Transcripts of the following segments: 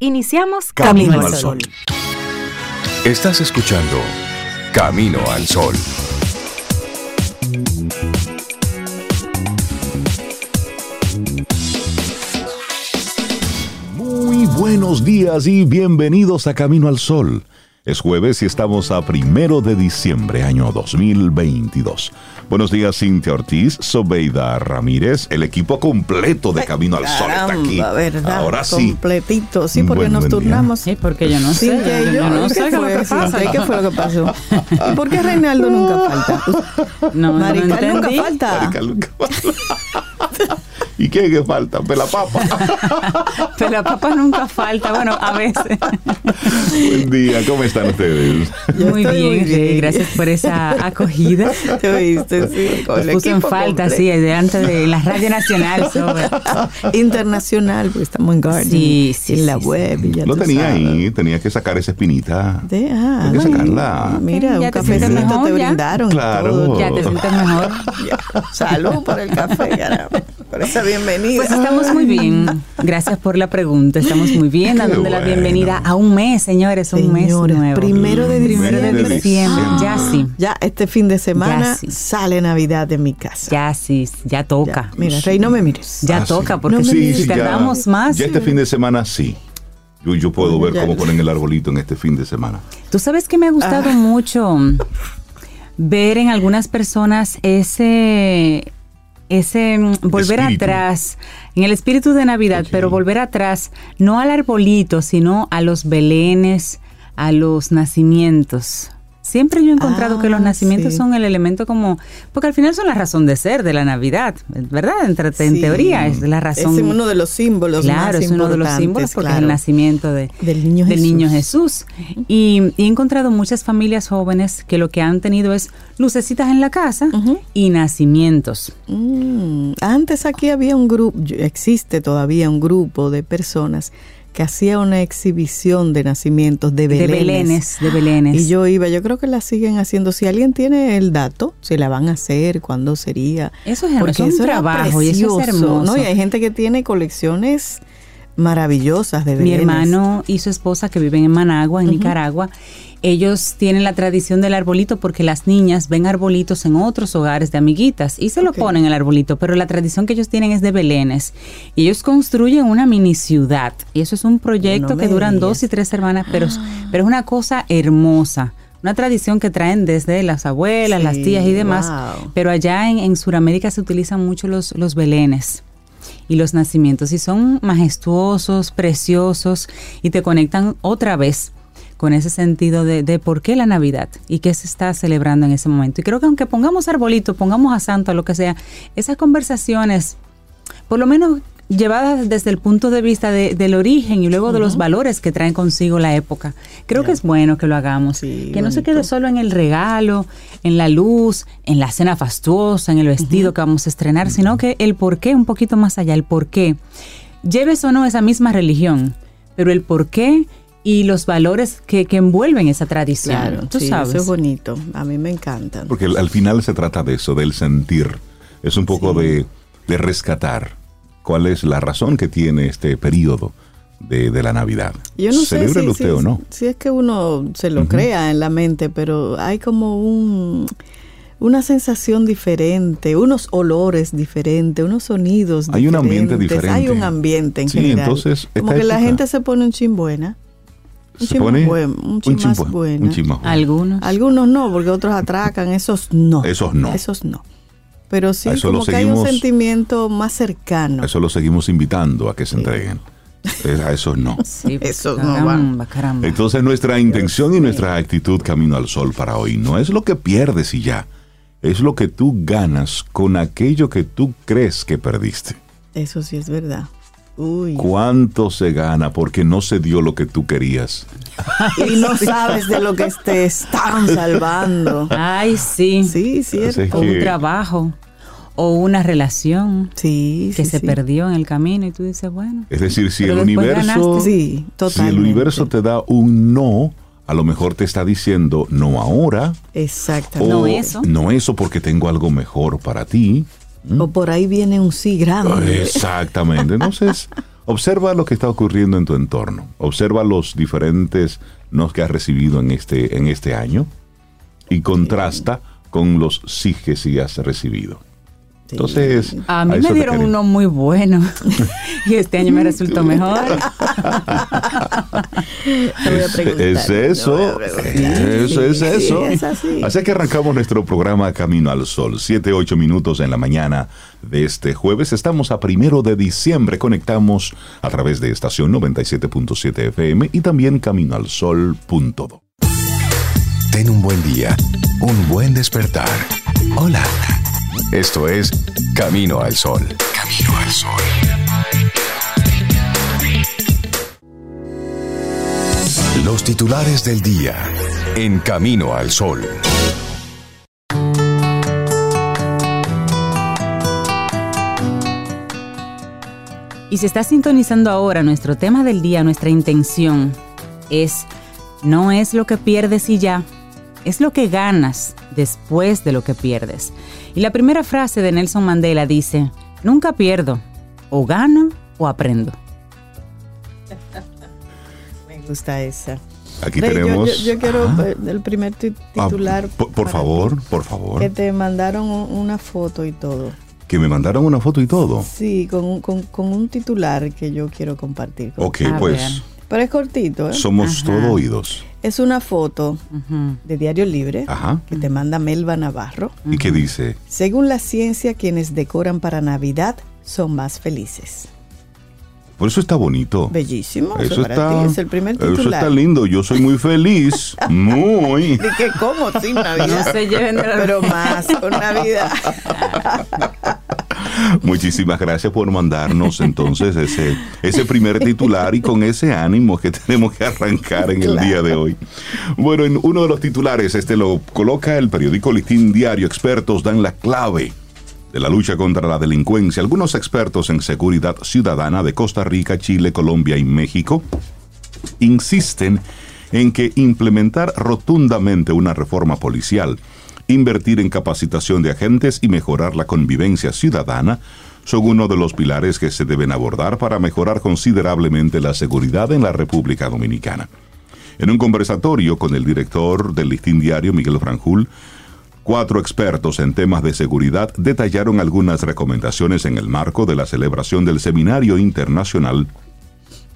Iniciamos Camino, al Sol. Estás escuchando Camino al Sol. Muy buenos días y bienvenidos a Camino al Sol. Es jueves y estamos a primero de diciembre, año 2022. Buenos días, Cintia Ortiz, Sobeida Ramírez, el equipo completo de Camino al Sol está aquí. ¿verdad? Ahora sí. Completito, sí, porque Buen, nos buen turnamos. Sí, porque yo no sé. Cintia y yo, yo no ¿qué sé qué lo fue, que pasa. Cintia? ¿Qué fue lo que pasó? ¿Y por qué Reinaldo nunca falta? No, no Marical nunca entendí. falta. Nunca falta. ¿Y qué es que falta? Pela papa. Pero la papa nunca falta. Bueno, a veces. Buen día, ¿cómo están ustedes? Yo muy bien, muy bien. Rey, gracias por esa acogida. ¿Te oíste? Sí, con Nos el puso en falta, completo. sí, delante de la radio nacional. sobre- Internacional, porque estamos en Garden. Sí, sí, En la sí, sí. web. Y ya Lo tenía sabes. ahí, tenía que sacar esa espinita. De, ah, Hay que ay, sacarla. Mira, Ya un te cafecito sientes mejor, te ya. brindaron. y Claro. todo. Ya te sientes mejor. Salud por el café, caramba. Por esa bienvenida. Pues estamos muy bien. Gracias por la pregunta. Estamos muy bien, dando la bueno. bienvenida a un mes, señores, un Señores, mes nuevo. primero de Primero de diciembre. diciembre. Ya sí. Ya este fin de semana sí. sale Navidad de mi casa. Ya sí, ya Ya. toca. Mira, Rey, no me mires. Ya Ah, sí. toca, porque No me si, ya- tardamos más. Ya este fin de semana sí. Yo, yo puedo ver Ya. cómo ponen el arbolito en este fin de semana. Tú sabes que me ha gustado Ah. mucho ver en algunas personas ese ese mm, volver Espíritu. atrás en el espíritu de Navidad, pero volver atrás no al arbolito, sino a los belenes, a los nacimientos. Siempre yo he encontrado Ah, que los nacimientos sí. son el elemento como, porque al final son la razón de ser de la Navidad, ¿verdad? En Sí. teoría es la razón. Es uno de los símbolos Claro, más es uno de los símbolos porque es el nacimiento de, Del niño del Jesús. niño Jesús. Y, y he encontrado muchas familias jóvenes que lo que han tenido es lucecitas en la casa y nacimientos. Mm, Antes aquí había un grupo, existe todavía un grupo de personas que hacía una exhibición de nacimientos de De belenes. belenes, de belenes. Y yo iba, yo creo que la siguen haciendo. Si alguien tiene el dato, si la van a hacer, cuándo sería. Eso es, Porque eso es un era trabajo y eso es hermoso. ¿no? Y hay gente que tiene colecciones maravillosas de Mi belenes. hermano y su esposa que viven en Managua, en Nicaragua, ellos tienen la tradición del arbolito porque las niñas ven arbolitos en otros hogares de amiguitas y se lo Ok. ponen el arbolito, pero la tradición que ellos tienen es de belenes. Y ellos construyen una mini ciudad y eso es un proyecto No que duran dos y tres semanas, pero, es- pero es una cosa hermosa. Una tradición que traen desde las abuelas, las tías y demás. wow. Pero allá en, en Sudamérica se utilizan mucho los, los belenes y los nacimientos y son majestuosos, preciosos y te conectan otra vez con ese sentido de, de por qué la Navidad y qué se está celebrando en ese momento. Y creo que aunque pongamos arbolito, pongamos a santo, lo que sea, esas conversaciones, por lo menos llevadas desde el punto de vista de- del origen y luego de los valores que traen consigo la época. Creo que es bueno que lo hagamos, Sí, que no se quede solo en el regalo, en la luz, en la cena fastuosa, en el vestido que vamos a estrenar, sino que el por qué un poquito más allá, el por qué. Lleves o no esa misma religión, pero el por qué y los valores que, que envuelven esa tradición. Claro, Tú sí, sabes. eso es bonito. A mí me encantan. Porque al- al final se trata de eso, del sentir. Es un poco de, de rescatar cuál es la razón que tiene este periodo de, de la Navidad. Yo no sé si, usted si- o no. si es que uno se lo crea en la mente, pero hay como un una sensación diferente, unos olores diferentes, unos sonidos Hay un ambiente diferentes. Hay un diferente. ambiente en Sí, general. entonces, como que la gente se pone un chin buena. Un más pone buen- un chin más buen- buena. un chin más bueno. Algunos. Algunos no, porque otros atracan, esos no. Esos no. Esos no. Pero sí, eso como que hay un seguimos- sentimiento más cercano. A Eso lo seguimos invitando a que se entreguen. A esos no. Sí, Eso no caramba, caramba. Entonces nuestra intención y nuestra actitud camino al sol para hoy no es lo que pierdes y ya, es lo que tú ganas con aquello que tú crees que perdiste. Eso sí es verdad. Uy. ¿Cuánto se gana porque no se dio lo que tú querías? Y no sabes de lo que te están salvando. Ay, sí. Sí, cierto. O un trabajo. O una relación Sí, que sí, se sí. perdió en el camino y tú dices, bueno. Es decir, si el universo. Sí, si el universo te da un no, a lo mejor te está diciendo no ahora, Exactamente. o No eso. no eso porque tengo algo mejor para ti. O por ahí viene un sí grande. Exactamente. Entonces, Observa lo que está ocurriendo en tu entorno. Observa los diferentes nos que has recibido en este, en este año y contrasta con los sí que sí has recibido. Entonces, a mí me dieron uno muy bueno y este año me resultó mejor. es, eso, eso es eso. así. que arrancamos nuestro programa Camino al Sol, 7, 8 minutos en la mañana de este jueves. Estamos a primero de diciembre, conectamos a través de estación 97.7 FM y también caminoalsol.do. Ten un buen día, un buen despertar. Hola. Esto es Camino al Sol. Camino al Sol. Los titulares del día en Camino al Sol. Y se está sintonizando ahora nuestro tema del día, nuestra intención es, no es lo que pierdes y ya, es lo que ganas después de lo que pierdes. Y la primera frase de Nelson Mandela dice, nunca pierdo, o gano o aprendo. Me gusta esa. Aquí tenemos. Yo, quiero eh, el primer ah, titular. por, favor, por favor. Que te mandaron una foto y todo. Que me mandaron una foto y todo. Sí, con, un titular que yo quiero compartir. ok, pues. Pero es cortito, ¿eh? Somos todo oídos. Es una foto de Diario Libre que te manda Melba Navarro. ¿Y qué dice? Según la ciencia, quienes decoran para Navidad son más felices. Por eso está bonito. Bellísimo. Eso, está, es el primer titular. Eso está lindo. Yo soy muy feliz. muy. ¿De qué? ¿Cómo? Sin Navidad. No se lleven de la... Pero más con Navidad. Muchísimas gracias por mandarnos entonces ese, ese primer titular y con ese ánimo que tenemos que arrancar en el día de hoy. Bueno, en uno de los titulares, este lo coloca el periódico Listín Diario. Expertos dan la clave de la lucha contra la delincuencia. Algunos expertos en seguridad ciudadana de Costa Rica, Chile, Colombia y México insisten en que implementar rotundamente una reforma policial invertir en capacitación de agentes y mejorar la convivencia ciudadana son uno de los pilares que se deben abordar para mejorar considerablemente la seguridad en la República Dominicana. En un conversatorio con el director del listín diario, Miguel Franjul, cuatro expertos en temas de seguridad detallaron algunas recomendaciones en el marco de la celebración del Seminario Internacional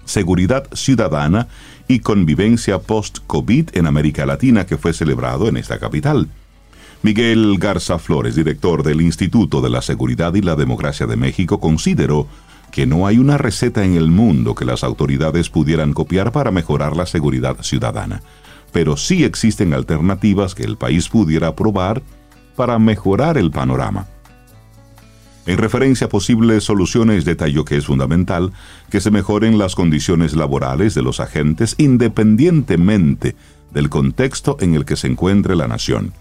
Seguridad Ciudadana y Convivencia Post-COVID en América Latina que fue celebrado en esta capital. Miguel Garza Flores, director del Instituto de la Seguridad y la Democracia de México, consideró que no hay una receta en el mundo que las autoridades pudieran copiar para mejorar la seguridad ciudadana, pero sí existen alternativas que el país pudiera probar para mejorar el panorama. En referencia a posibles soluciones, detalló que es fundamental que se mejoren las condiciones laborales de los agentes independientemente del contexto en el que se encuentre la nación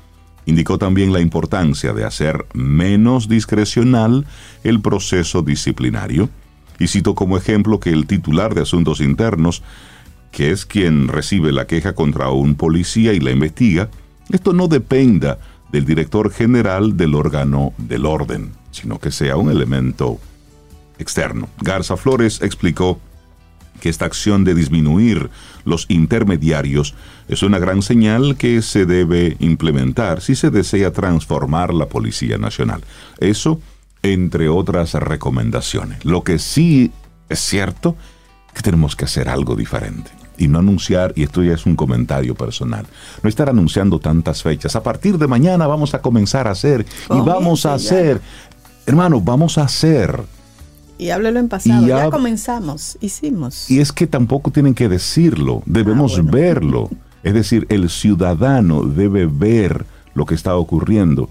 Indicó también la importancia de hacer menos discrecional el proceso disciplinario y citó como ejemplo que el titular de Asuntos Internos, que es quien recibe la queja contra un policía y la investiga, esto no dependa del director general del órgano del orden, sino que sea un elemento externo. Garza Flores explicó que esta acción de disminuir los intermediarios es una gran señal que se debe implementar si se desea transformar la Policía Nacional. Eso entre otras recomendaciones. Lo que sí es cierto que tenemos que hacer algo diferente y no anunciar, y esto ya es un comentario personal, no estar anunciando tantas fechas. A partir de mañana vamos a comenzar a hacer y vamos a hacer, hermano, vamos a hacer y háblelo en pasado. Ya, comenzamos, hicimos. Y es que tampoco tienen que decirlo, debemos ah, verlo. Es decir, el ciudadano debe ver lo que está ocurriendo.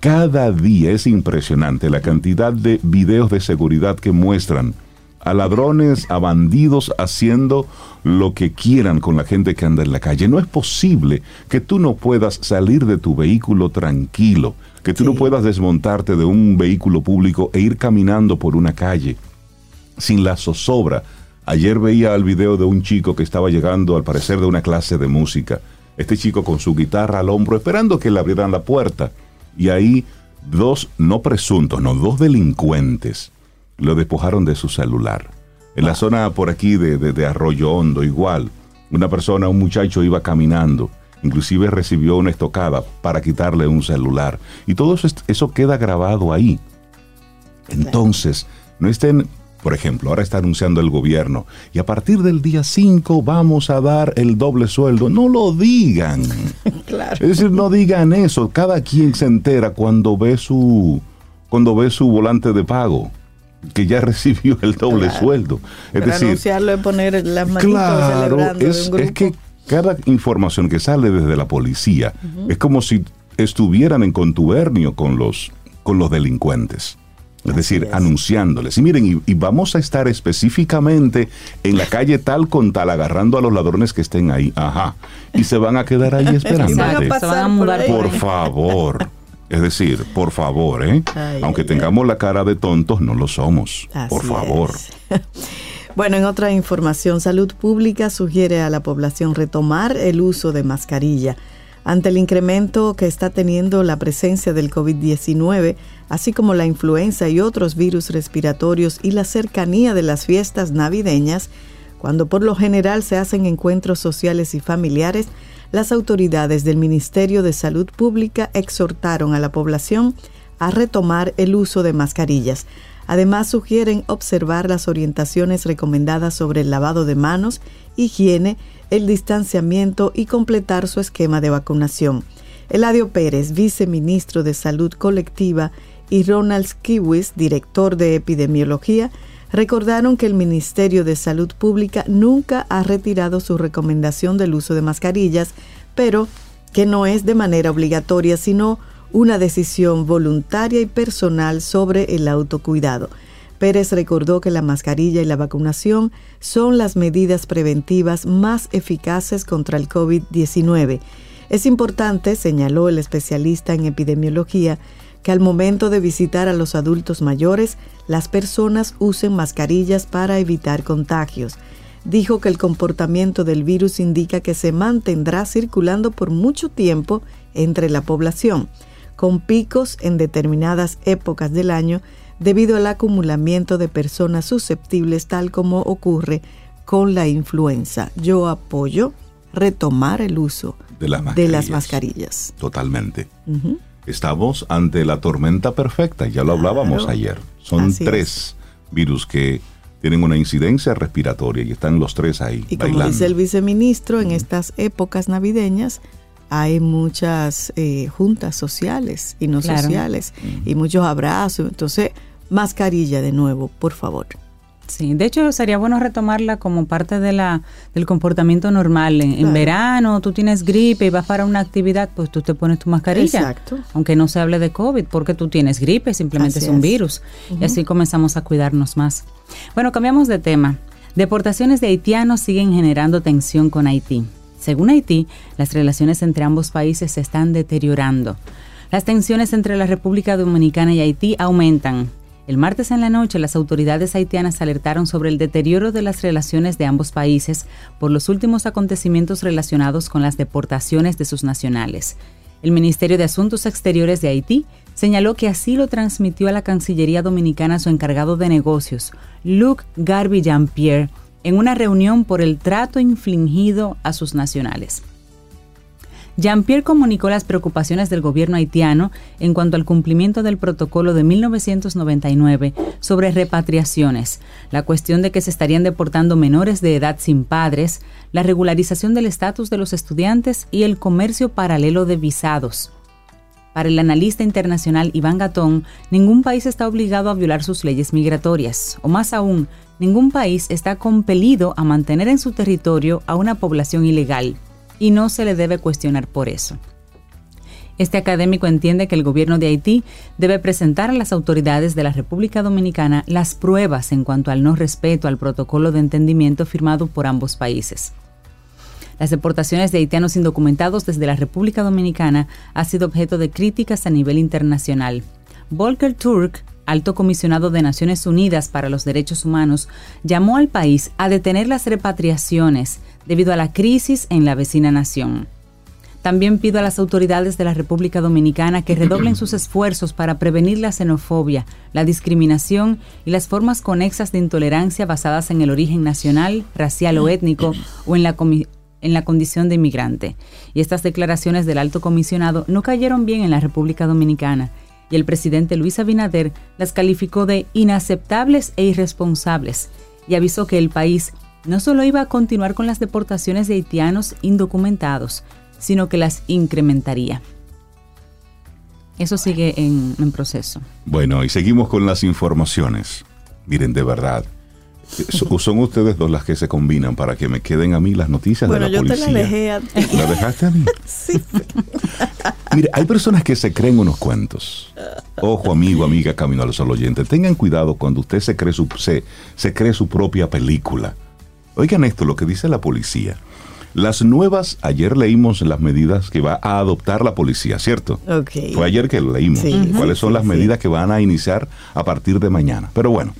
Cada día es impresionante la cantidad de videos de seguridad que muestran a ladrones, a bandidos haciendo lo que quieran con la gente que anda en la calle. No es posible que tú no puedas salir de tu vehículo tranquilo que tú no puedas desmontarte de un vehículo público e ir caminando por una calle sin la zozobra. Ayer veía el video de un chico que estaba llegando al parecer de una clase de música. Este chico con su guitarra al hombro esperando que le abrieran la puerta. Y ahí dos, no presuntos, no, dos delincuentes lo despojaron de su celular. En la zona por aquí de, de, de Arroyo Hondo, igual. Una persona, un muchacho iba caminando, inclusive recibió una estocada para quitarle un celular. Y todo eso, eso queda grabado ahí. Entonces, no estén, por ejemplo, ahora está anunciando el gobierno, y a partir del día 5 vamos a dar el doble sueldo. No lo digan. Claro. Es decir, no digan eso. Cada quien se entera cuando ve su, cuando ve su volante de pago que ya recibió el doble Claro. sueldo. Es Para decir, anunciarlo es poner las manitos Claro, celebrando de es, un grupo. es que cada información que sale desde la policía es como si estuvieran en contubernio con los, con los delincuentes. Es decir, es. anunciándoles. Y miren, y, y vamos a estar específicamente en la calle tal con tal, agarrando a los ladrones que estén ahí. Ajá. Y se van a quedar ahí a por. Por favor. Es decir, por favor, ¿eh? Ay, Aunque ay, tengamos la cara de tontos, no lo somos. Así por favor. Bueno, en otra información, Salud Pública sugiere a la población retomar el uso de mascarilla. Ante el incremento que está teniendo la presencia del COVID-19, así como la influenza y otros virus respiratorios y la cercanía de las fiestas navideñas, cuando por lo general se hacen encuentros sociales y familiares, las autoridades del Ministerio de Salud Pública exhortaron a la población a retomar el uso de mascarillas. Además, sugieren observar las orientaciones recomendadas sobre el lavado de manos, higiene, el distanciamiento y completar su esquema de vacunación. Eladio Pérez, viceministro de Salud Colectiva, y Ronald Kiwis, director de Epidemiología, recordaron que el Ministerio de Salud Pública nunca ha retirado su recomendación del uso de mascarillas, pero que no es de manera obligatoria, sino una decisión voluntaria y personal sobre el autocuidado. Pérez recordó que la mascarilla y la vacunación son las medidas preventivas más eficaces contra el COVID-19. Es importante, señaló el especialista en epidemiología, que al momento de visitar a los adultos mayores, las personas usen mascarillas para evitar contagios. Dijo que el comportamiento del virus indica que se mantendrá circulando por mucho tiempo entre la población, con picos en determinadas épocas del año debido al acumulamiento de personas susceptibles tal como ocurre con la influenza. Yo apoyo retomar el uso De las de las mascarillas. Totalmente. Estamos ante la tormenta perfecta, ya lo hablábamos Claro. ayer. Son Así tres virus que tienen una incidencia respiratoria y están los tres ahí Y como bailando. dice el viceministro, en estas épocas navideñas hay muchas eh, juntas sociales y no Claro. sociales y muchos abrazos. Entonces, mascarilla de nuevo, por favor. Sí, de hecho sería bueno retomarla como parte de la, del comportamiento normal. En, verano tú tienes gripe y vas para una actividad, pues tú te pones tu mascarilla. Exacto. Aunque no se hable de COVID, porque tú tienes gripe, simplemente Así es un es. virus. Y así comenzamos a cuidarnos más. Bueno, cambiamos de tema. Deportaciones de haitianos siguen generando tensión con Haití. Según Haití, las relaciones entre ambos países se están deteriorando. Las tensiones entre la República Dominicana y Haití aumentan. El martes en la noche, las autoridades haitianas alertaron sobre el deterioro de las relaciones de ambos países por los últimos acontecimientos relacionados con las deportaciones de sus nacionales. El Ministerio de Asuntos Exteriores de Haití señaló que así lo transmitió a la Cancillería Dominicana su encargado de negocios, Luc Garvey Jean-Pierre, en una reunión por el trato infligido a sus nacionales. Jean-Pierre comunicó las preocupaciones del gobierno haitiano en cuanto al cumplimiento del protocolo de 1999 sobre repatriaciones, la cuestión de que se estarían deportando menores de edad sin padres, la regularización del estatus de los estudiantes y el comercio paralelo de visados. Para el analista internacional Iván Gatón, ningún país está obligado a violar sus leyes migratorias, o más aún, ningún país está compelido a mantener en su territorio a una población ilegal y no se le debe cuestionar por eso. Este académico entiende que el gobierno de Haití debe presentar a las autoridades de la República Dominicana las pruebas en cuanto al no respeto al protocolo de entendimiento firmado por ambos países. Las deportaciones de haitianos indocumentados desde la República Dominicana ha sido objeto de críticas a nivel internacional. Volker Turk, alto comisionado de Naciones Unidas para los Derechos Humanos, llamó al país a detener las repatriaciones debido a la crisis en la vecina nación. También pido a las autoridades de la República Dominicana que redoblen sus esfuerzos para prevenir la xenofobia, la discriminación y las formas conexas de intolerancia basadas en el origen nacional, racial o étnico o en la, en la condición de inmigrante. Y estas declaraciones del alto comisionado no cayeron bien en la República Dominicana y el presidente Luis Abinader las calificó de inaceptables e irresponsables y avisó que el país no solo iba a continuar con las deportaciones de haitianos indocumentados, sino que las incrementaría. Eso sigue en, proceso. Bueno, y seguimos con las informaciones. Miren, de verdad, son ustedes dos las que se combinan para que me queden a mí las noticias de la yo policía. Te la dejé a ti. ¿La dejaste a mí? sí. Mire, hay personas que se creen unos cuentos. Ojo, amigo, amiga, camino a los oyentes. Tengan cuidado cuando usted se cree su, se, se cree su propia película. Oigan esto, lo que dice la policía. Las nuevas, ayer leímos las medidas que va a adoptar la policía, ¿cierto? Okay. Fue ayer que lo leímos. ¿Cuáles son las medidas que van a iniciar a partir de mañana? Pero bueno,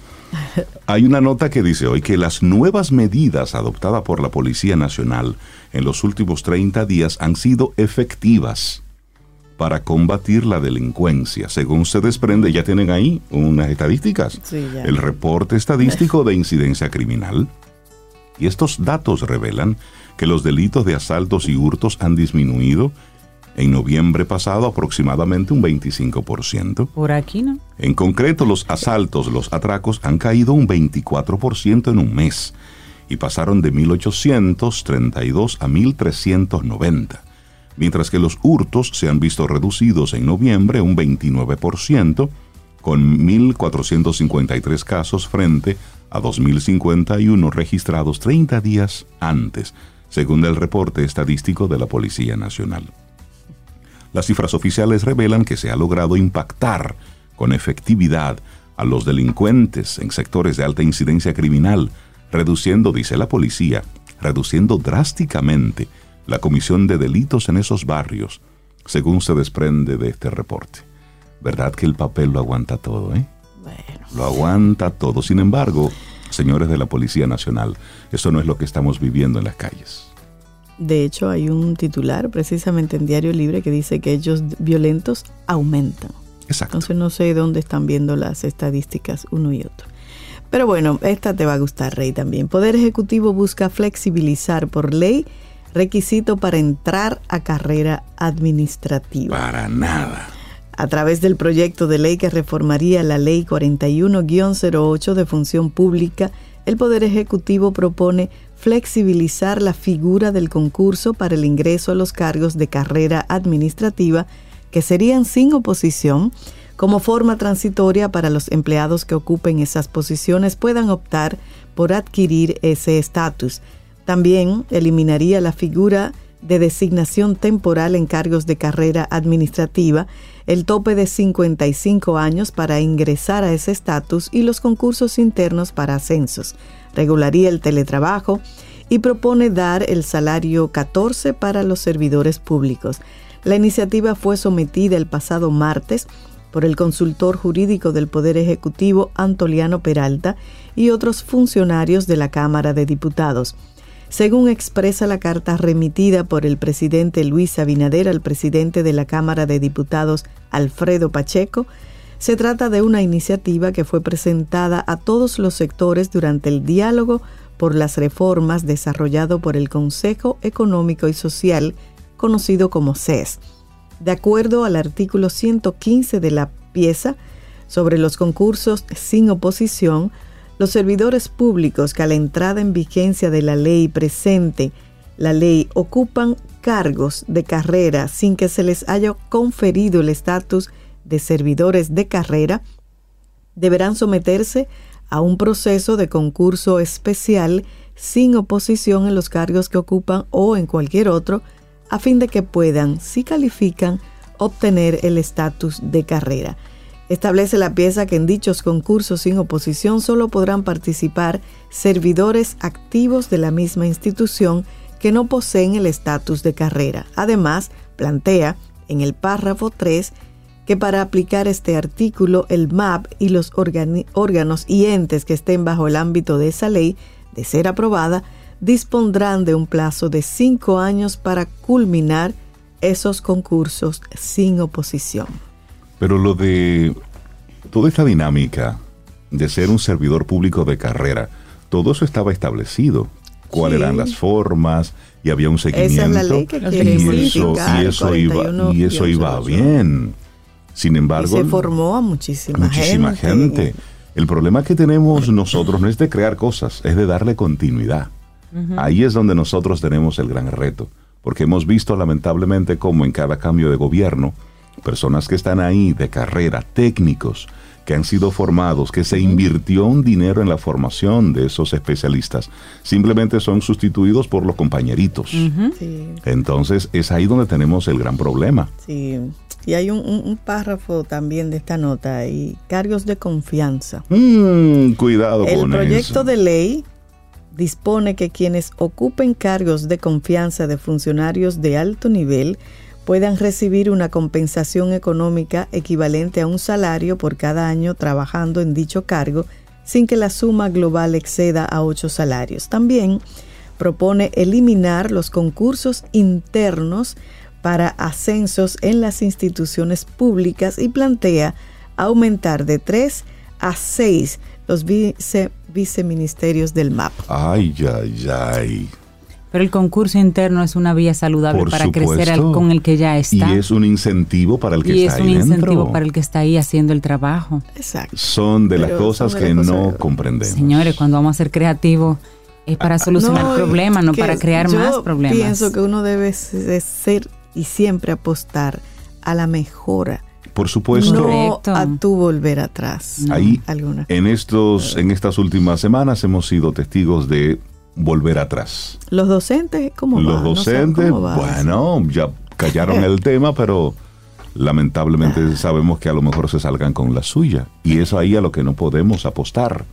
hay una nota que dice hoy que las nuevas medidas adoptadas por la Policía Nacional en los últimos 30 días han sido efectivas para combatir la delincuencia. Según se desprende, ya tienen ahí unas estadísticas. el reporte estadístico de incidencia criminal. Y estos datos revelan que los delitos de asaltos y hurtos han disminuido en noviembre pasado aproximadamente un 25%. Por aquí no. En concreto, los asaltos, los atracos han caído un 24% en un mes y pasaron de 1.832 a 1.390, mientras que los hurtos se han visto reducidos en noviembre un 29%, con 1.453 casos frente a 2.051 registrados 30 días antes, según el reporte estadístico de la Policía Nacional. Las cifras oficiales revelan que se ha logrado impactar con efectividad a los delincuentes en sectores de alta incidencia criminal, reduciendo, dice la policía, reduciendo drásticamente la comisión de delitos en esos barrios, según se desprende de este reporte. ¿Verdad que el papel lo aguanta todo, eh? Bueno. Lo aguanta todo. Sin embargo, señores de la Policía Nacional, eso no es lo que estamos viviendo en las calles. De hecho, hay un titular precisamente en Diario Libre que dice que ellos violentos aumentan. Exacto. Entonces no sé dónde están viendo las estadísticas uno y otro. Pero bueno, esta te va a gustar, Rey, también. Poder Ejecutivo busca flexibilizar por ley requisito para entrar a carrera administrativa. Para nada. A través del proyecto de ley que reformaría la Ley 41-08 de Función Pública, el Poder Ejecutivo propone flexibilizar la figura del concurso para el ingreso a los cargos de carrera administrativa que serían sin oposición como forma transitoria para los empleados que ocupen esas posiciones puedan optar por adquirir ese estatus. También eliminaría la figura de designación temporal en cargos de carrera administrativa, el tope de 55 años para ingresar a ese estatus y los concursos internos para ascensos regularía el teletrabajo y propone dar el salario 14 para los servidores públicos. La iniciativa fue sometida el pasado martes por el consultor jurídico del Poder Ejecutivo Antoliano Peralta y otros funcionarios de la Cámara de Diputados. Según expresa la carta remitida por el presidente Luis Abinader al presidente de la Cámara de Diputados Alfredo Pacheco, se trata de una iniciativa que fue presentada a todos los sectores durante el diálogo por las reformas desarrollado por el Consejo Económico y Social, conocido como CES. De acuerdo al artículo 115 de la pieza sobre los concursos sin oposición, los servidores públicos que a la entrada en vigencia de la ley presente la ley ocupan cargos de carrera sin que se les haya conferido el estatus de servidores de carrera deberán someterse a un proceso de concurso especial sin oposición en los cargos que ocupan o en cualquier otro, a fin de que puedan, si califican, obtener el estatus de carrera. Establece la pieza que en dichos concursos sin oposición solo podrán participar servidores activos de la misma institución que no poseen el estatus de carrera. Además, plantea en el párrafo 3 que para aplicar este artículo el MAP y los órganos y entes que estén bajo el ámbito de esa ley, de ser aprobada, dispondrán de un plazo de cinco años para culminar esos concursos sin oposición. Pero lo de toda esta dinámica de ser un servidor público de carrera, todo eso estaba establecido. Cuáles Sí. eran las formas y había un seguimiento. Esa es la ley que y eso, y eso iba, 41 y eso iba 11. bien. Sin Y embargo, se formó a muchísima, muchísima gente. El problema que tenemos nosotros no es de crear cosas, es de darle continuidad. Ahí es donde nosotros tenemos el gran reto, porque hemos visto lamentablemente cómo en cada cambio de gobierno, personas que están ahí de carrera, técnicos, que han sido formados, que se invirtió un dinero en la formación de esos especialistas, simplemente son sustituidos por los compañeritos. Sí, Entonces es ahí donde tenemos el gran problema. sí. Y hay un, un- un párrafo también de esta nota y cargos de confianza. Mm, cuidado El con proyecto eso. de ley dispone que quienes ocupen cargos de confianza de funcionarios de alto nivel puedan recibir una compensación económica equivalente a un salario por cada año trabajando en dicho cargo sin que la suma global exceda a ocho salarios. También propone eliminar los concursos internos para ascensos en las instituciones públicas y plantea aumentar de tres a seis los vice- viceministerios del MAP. Ay, ay, ay. Pero el concurso interno es una vía saludable Por para crecer al- supuesto. con el que ya está. Y es un incentivo para el que Y está es un ahí incentivo dentro. para el que está ahí haciendo el trabajo. Exacto. Son de las Pero cosas son de que las no cosas- comprendemos. Señores, cuando vamos a ser creativos es para solucionar No, problemas, no para crear yo más problemas. Pienso que uno debe se- ser y siempre apostar a la mejora, Por supuesto, no Correcto. a tu volver atrás. ahí alguna. en estos, en estas últimas semanas hemos sido testigos de volver atrás. Los docentes, ¿cómo Los va? No sé docentes, cómo va. bueno, ya callaron el tema, pero lamentablemente sabemos que a lo mejor se salgan con la suya. Y eso ahí a lo que no podemos apostar.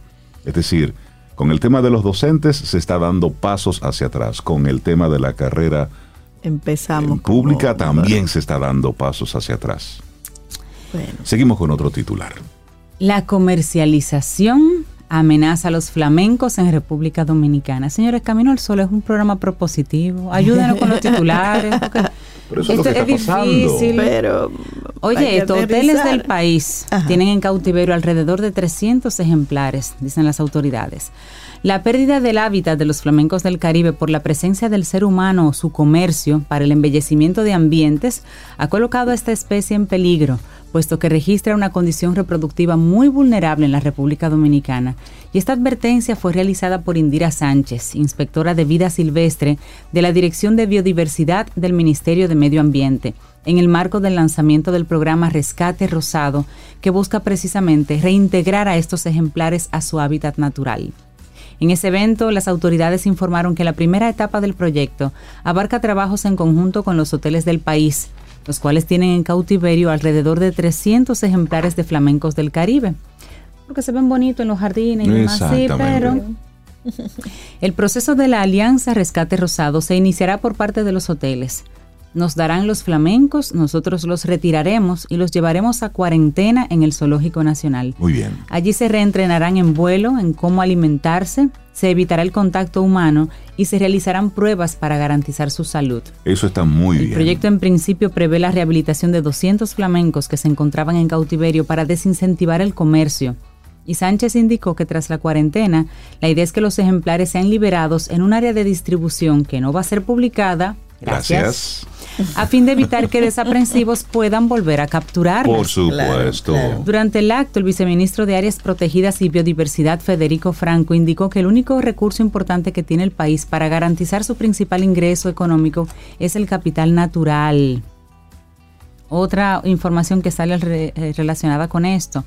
Es decir, con el tema de los docentes se está dando pasos hacia atrás. Con el tema de la carrera Empezamos. en pública como- también se está dando pasos hacia atrás. Bueno, Seguimos con otro titular. La comercialización amenaza a los flamencos en República Dominicana. Señores, Camino al Sol es un programa propositivo. Ayúdenos con los titulares. Pero eso es lo esto que está pasando. difícil. pero. Oye, estos hoteles del país Ajá. tienen en cautiverio alrededor de 300 ejemplares, dicen las autoridades. La pérdida del hábitat de los flamencos del Caribe por la presencia del ser humano o su comercio para el embellecimiento de ambientes ha colocado a esta especie en peligro, puesto que registra una condición reproductiva muy vulnerable en la República Dominicana. Y esta advertencia fue realizada por Indira Sánchez, inspectora de vida silvestre de la Dirección de Biodiversidad del Ministerio de Medio Ambiente en el marco del lanzamiento del programa Rescate Rosado, que busca precisamente reintegrar a estos ejemplares a su hábitat natural. En ese evento, las autoridades informaron que la primera etapa del proyecto abarca trabajos en conjunto con los hoteles del país, los cuales tienen en cautiverio alrededor de 300 ejemplares de flamencos del Caribe. Porque se ven bonitos en los jardines y demás, sí, pero el proceso de la Alianza Rescate Rosado se iniciará por parte de los hoteles. Nos darán los flamencos, nosotros los retiraremos y los llevaremos a cuarentena en el Zoológico Nacional. Muy bien. Allí se reentrenarán en vuelo, en cómo alimentarse, se evitará el contacto humano y se realizarán pruebas para garantizar su salud. Eso está muy El bien. proyecto en principio prevé la rehabilitación de 200 flamencos que se encontraban en cautiverio para desincentivar el comercio. Y Sánchez indicó que tras la cuarentena, la idea es que los ejemplares sean liberados en un área de distribución que no va a ser publicada. Gracias. A fin de evitar que desaprensivos puedan volver a capturarlos. Por supuesto. Claro, claro. Durante el acto, el viceministro de Áreas Protegidas y Biodiversidad, Federico Franco, indicó que el único recurso importante que tiene el país para garantizar su principal ingreso económico es el capital natural. Otra información que sale re- eh, relacionada con esto,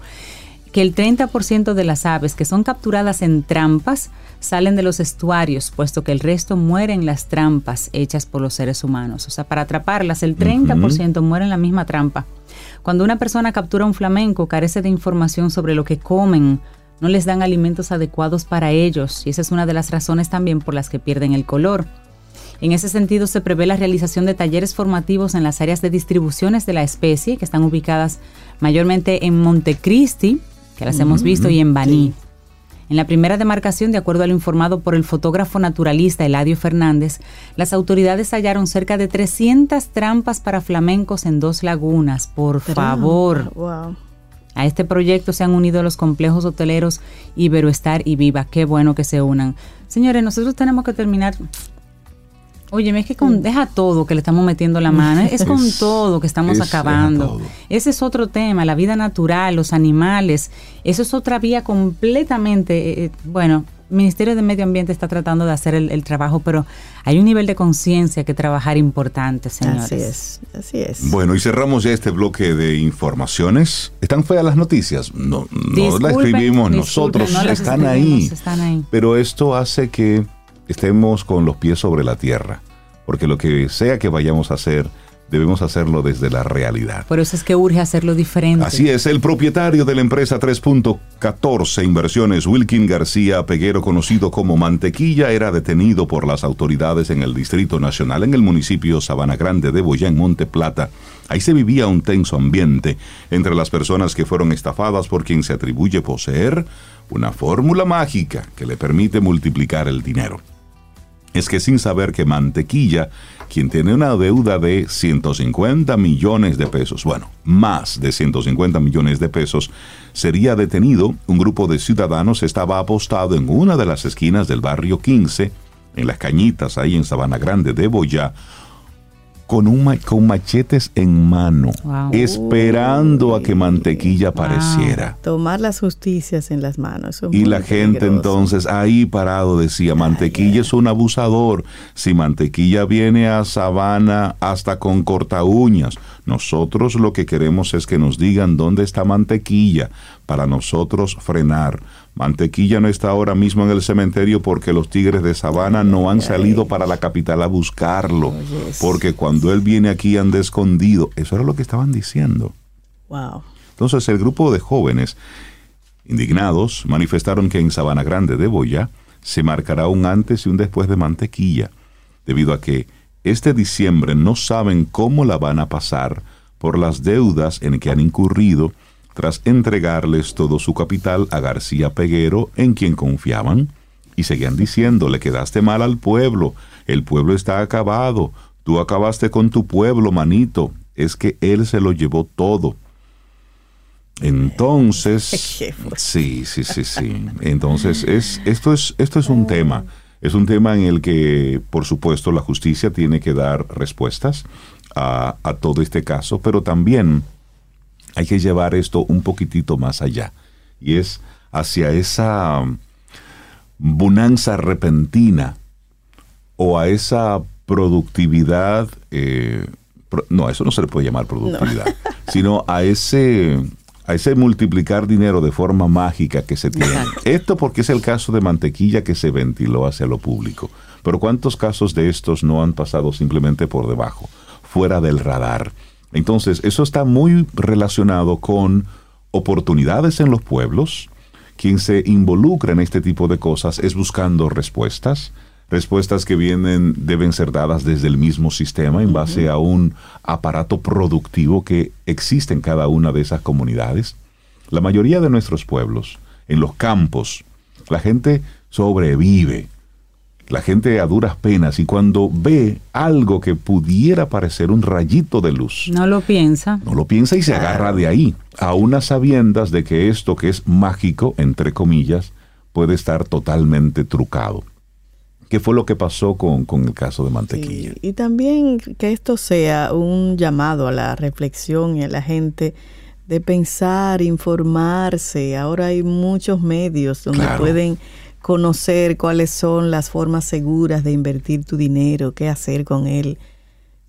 que el 30% de las aves que son capturadas en trampas salen de los estuarios, puesto que el resto muere en las trampas hechas por los seres humanos. O sea, para atraparlas, el 30% muere en la misma trampa. Cuando una persona captura un flamenco, carece de información sobre lo que comen, no les dan alimentos adecuados para ellos, y esa es una de las razones también por las que pierden el color. En ese sentido, se prevé la realización de talleres formativos en las áreas de distribuciones de la especie, que están ubicadas mayormente en Montecristi, que las hemos visto, y en Baní. En la primera demarcación, de acuerdo a lo informado por el fotógrafo naturalista Eladio Fernández, las autoridades hallaron cerca de 300 trampas para flamencos en dos lagunas. Por favor. A este proyecto se han unido los complejos hoteleros Iberoestar y Viva. Qué bueno que se unan. Señores, nosotros tenemos que terminar Oye, es que con, deja todo que le estamos metiendo la mano, es con todo que estamos acabando. Ese es otro tema, la vida natural, los animales, eso es otra vía completamente, eh, eh, bueno, el Ministerio de Medio Ambiente está tratando de hacer el, trabajo, pero hay un nivel de conciencia que trabajar importante, señores. Así es, así es. Bueno, y cerramos ya este bloque de informaciones. ¿Están feas las noticias? No, no las escribimos nosotros, están, ahí. están ahí. Pero esto hace que estemos con los pies sobre la tierra, porque lo que sea que vayamos a hacer, debemos hacerlo desde la realidad. Por eso es que urge hacerlo diferente. Así es, el propietario de la empresa 3.14 Inversiones, Wilkin García Peguero, conocido como Mantequilla, era detenido por las autoridades en el Distrito Nacional, en el municipio Sabana Grande de Boyá, en Monte Plata. Ahí se vivía un tenso ambiente entre las personas que fueron estafadas por quien se atribuye poseer una fórmula mágica que le permite multiplicar el dinero es que sin saber que Mantequilla, quien tiene una deuda de 150 millones de pesos, bueno, más de 150 millones de pesos, sería detenido, un grupo de ciudadanos estaba apostado en una de las esquinas del barrio 15, en las cañitas, ahí en Sabana Grande de Boyá, con, un, con machetes en mano, esperando a que mantequilla apareciera. Tomar las justicias en las manos. y la gente entonces ahí parado decía, mantequilla es un abusador. Si mantequilla viene a Sabana hasta con corta uñas, nosotros lo que queremos es que nos digan dónde está mantequilla para nosotros frenar. Mantequilla no está ahora mismo en el cementerio porque los tigres de sabana no han salido para la capital a buscarlo. Porque cuando él viene aquí anda escondido. Eso era lo que estaban diciendo. Wow. Entonces el grupo de jóvenes indignados manifestaron que en Sabana Grande de Boya se marcará un antes y un después de Mantequilla, debido a que este diciembre no saben cómo la van a pasar por las deudas en que han incurrido tras entregarles todo su capital a García Peguero, en quien confiaban, y seguían diciendo, le quedaste mal al pueblo, el pueblo está acabado, tú acabaste con tu pueblo, manito, es que él se lo llevó todo. Entonces, sí, sí, sí, sí. Entonces, es, esto, es, esto es un tema. Es un tema en el que, por supuesto, la justicia tiene que dar respuestas a, a todo este caso, pero también hay que llevar esto un poquitito más allá. Y es hacia esa bonanza repentina o a esa productividad, eh, no, eso no se le puede llamar productividad, sino a ese, a ese multiplicar dinero de forma mágica que se tiene. Esto porque es el caso de mantequilla que se ventiló hacia lo público. Pero ¿cuántos casos de estos no han pasado simplemente por debajo, fuera del radar? Entonces, eso está muy relacionado con oportunidades en los pueblos. Quien se involucra en este tipo de cosas es buscando respuestas, respuestas que vienen, deben ser dadas desde el mismo sistema en base a un aparato productivo que existe en cada una de esas comunidades. La mayoría de nuestros pueblos, en los campos, la gente sobrevive, la gente a duras penas y cuando ve algo que pudiera parecer un rayito de luz. No lo piensa. No lo piensa y se agarra de ahí, a unas sabiendas de que esto que es mágico, entre comillas, puede estar totalmente trucado. ¿Qué fue lo que pasó con, el caso de Mantequilla? y también que esto sea un llamado a la reflexión y a la gente de pensar, informarse. Ahora hay muchos medios donde pueden conocer cuáles son las formas seguras de invertir tu dinero, qué hacer con él.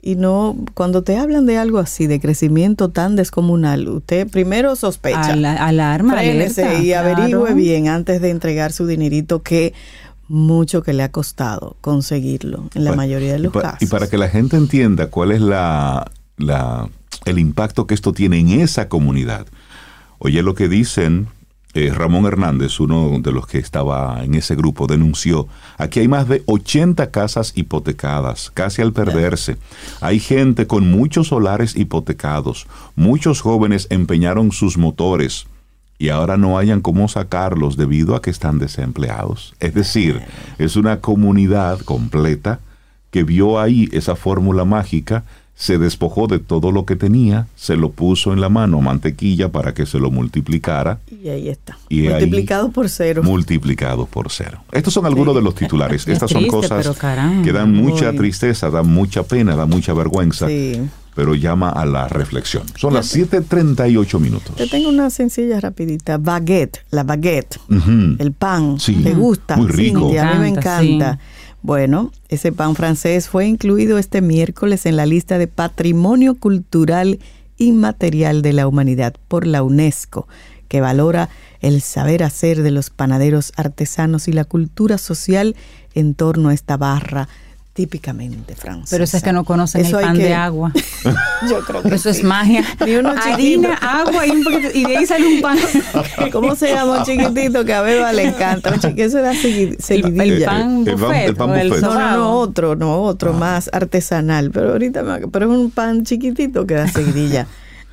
Y no, cuando te hablan de algo así, de crecimiento tan descomunal, usted primero sospecha. alarma, y averigüe bien antes de entregar su dinerito que mucho que le ha costado conseguirlo en la mayoría de los casos. Y para que la gente entienda cuál es la, la, el impacto que esto tiene en esa comunidad. Oye lo que dicen eh, Ramón Hernández, uno de los que estaba en ese grupo, denunció, aquí hay más de 80 casas hipotecadas, casi al perderse. Hay gente con muchos solares hipotecados, muchos jóvenes empeñaron sus motores y ahora no hayan cómo sacarlos debido a que están desempleados. Es decir, es una comunidad completa que vio ahí esa fórmula mágica, se despojó de todo lo que tenía, se lo puso en la mano mantequilla para que se lo multiplicara. Y ahí está. Y ahí- multiplicado por cero. Multiplicado por cero. Estos son algunos de los titulares. Es Estas son triste, cosas pero caramba. que dan mucha tristeza, dan mucha pena, dan mucha vergüenza, Sí. pero llama a la reflexión. Son las 7.38 minutos. Te tengo una sencilla rapidita. Baguette, la baguette, Ujú. el pan. Sí. ¿Te gusta? Muy rico. Cintia? a mí me encanta. Bueno, ese pan francés fue incluido este miércoles en la lista de Patrimonio Cultural Inmaterial de la Humanidad por la UNESCO, que valora el saber hacer de los panaderos artesanos y la cultura social en torno a esta barra típicamente francesa. Pero eso es que no conocen Eso el pan que- de agua. Yo creo que Eso es magia. Ni uno Harina, agua y un poquito, y de ahí sale un pan. ¿Cómo se llama un chiquitito que a Beba le encanta? Un chiquito, eso era seguidilla. el pan El pan- buffet. el pan el buffet. no, no, otro, no, otro más artesanal. Pero ahorita, me- pero es un pan chiquitito que da seguidilla.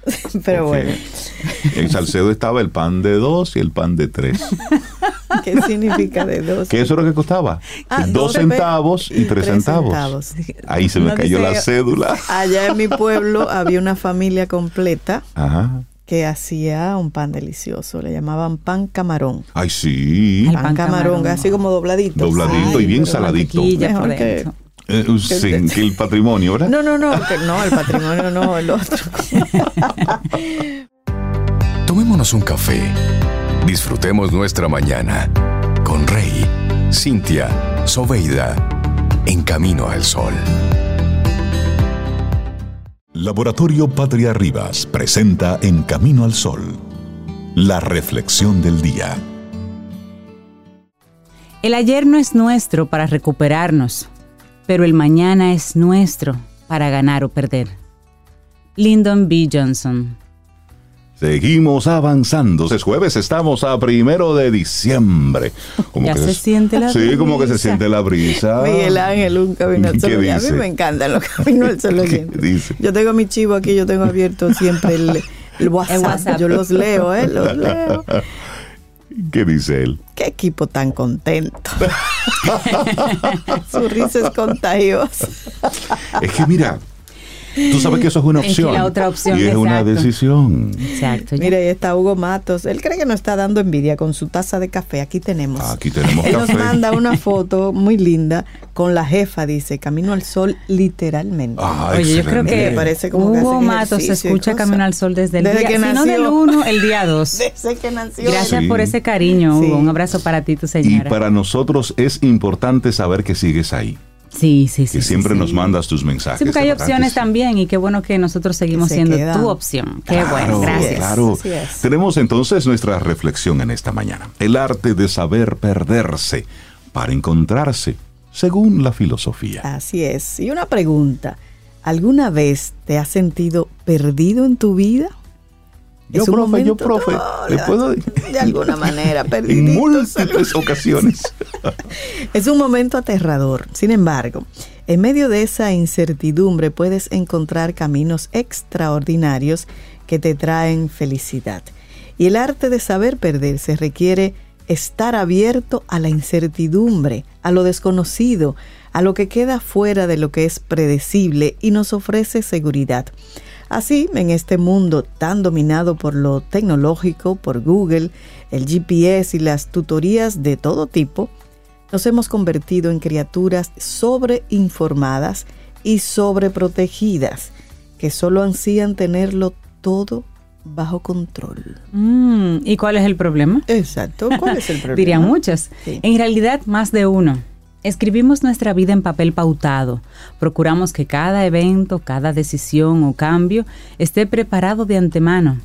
Pero bueno, En Salcedo estaba el pan de dos y el pan de tres. ¿qué significa de dos? ¿Qué eso es lo que costaba? Ah, dos 12 centavos y, y tres tres centavos. centavos. Ahí se me No cayó la cédula. Allá en mi pueblo había una familia completa Ajá. que hacía un pan delicioso. Le llamaban pan camarón. Ay, sí. El Pan, pan camarón, camarón. así como dobladito. Dobladito Ay, y bien saladito. Mejor por que- Eh, sí, que el patrimonio, ¿verdad? No, no, no, no, el patrimonio no, el otro. Tomémonos un café. Disfrutemos nuestra mañana con Rey, Cintia, Soveida, en camino al sol. Laboratorio Patria Rivas presenta En Camino al Sol, la reflexión del día. El ayer no es nuestro para recuperarnos, pero el mañana es nuestro para ganar o perder. Lyndon B. Johnson. Seguimos avanzando. Es jueves, estamos a primero de diciembre. Como Ya que se siente la Sí, como que se brisa. siente la brisa. Miguel Ángel, un camino al ¿Qué sol. A mí dice? me encantan los caminos al sol. ¿Qué oyentes. dice? Yo tengo mi chivo aquí, yo tengo abierto siempre el, el WhatsApp. El WhatsApp. Yo los leo, ¿eh? Los leo. ¿Qué dice él? Qué equipo tan contento. Su risa es contagiosa. Es que mira, tú sabes que eso es una Es que opción. la otra opción, y es una exacto. decisión. Exacto. Mira, ahí está Hugo Matos. Él cree que nos está dando envidia con su taza de café. Aquí tenemos. Aquí tenemos Él café. nos manda una foto muy linda con la jefa, dice, camino al sol literalmente. Ah, Oye, yo creo excelente. que Me parece como que Hugo hacen Matos y escucha. Camino al Sol desde el Desde día, que si no nació. del 1, el día 2. Desde que nació. Gracias Sí. por ese cariño, Sí. Hugo. Un abrazo para ti, tu Y señora. para nosotros es importante saber que sigues ahí, Sí, sí, sí. que sí, siempre sí. nos mandas tus mensajes. Sí, porque hay opciones también y qué bueno que nosotros seguimos Se siendo quedan. tu opción. Qué Claro, bueno, gracias. Claro. Así es. Tenemos entonces nuestra reflexión en esta mañana. El arte de saber perderse para encontrarse, según la filosofía. Así es. Y una pregunta. ¿Alguna vez te has sentido perdido en tu vida? Yo, Es un profe, yo, profe, le puedo De alguna manera, en múltiples ocasiones. Es un momento aterrador. Sin embargo, en medio de esa incertidumbre puedes encontrar caminos extraordinarios que te traen felicidad. Y el arte de saber perderse requiere estar abierto a la incertidumbre, a lo desconocido, a lo que queda fuera de lo que es predecible y nos ofrece seguridad. Así, en este mundo tan dominado por lo tecnológico, por Google, el GPS y las tutorías de todo tipo, nos hemos convertido en criaturas sobreinformadas y sobreprotegidas que solo ansían tenerlo todo bajo control. Mm, ¿Y cuál es el problema? Exacto. ¿Cuál es el problema? Dirían muchos. Sí. En realidad, más de uno. Escribimos nuestra vida en papel pautado. Procuramos que cada evento, cada decisión o cambio esté preparado de antemano.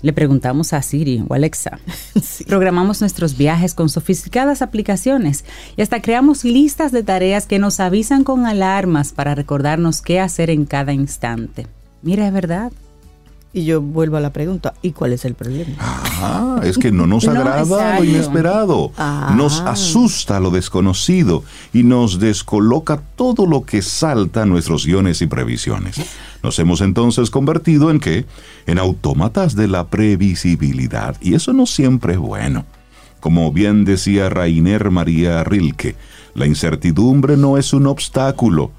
Le preguntamos a Siri o Alexa. Sí. Programamos nuestros viajes con sofisticadas aplicaciones y hasta creamos listas de tareas que nos avisan con alarmas para recordarnos qué hacer en cada instante. Mira, es verdad. Y yo vuelvo a la pregunta, ¿y cuál es el problema? Ah, es que no nos No, agrada lo exacto. inesperado, Ah. nos asusta lo desconocido y nos descoloca todo lo que salta a nuestros guiones y previsiones. Nos hemos entonces convertido en qué? En autómatas de la previsibilidad y eso no siempre es bueno. Como bien decía Rainer María Rilke, la incertidumbre no es un obstáculo,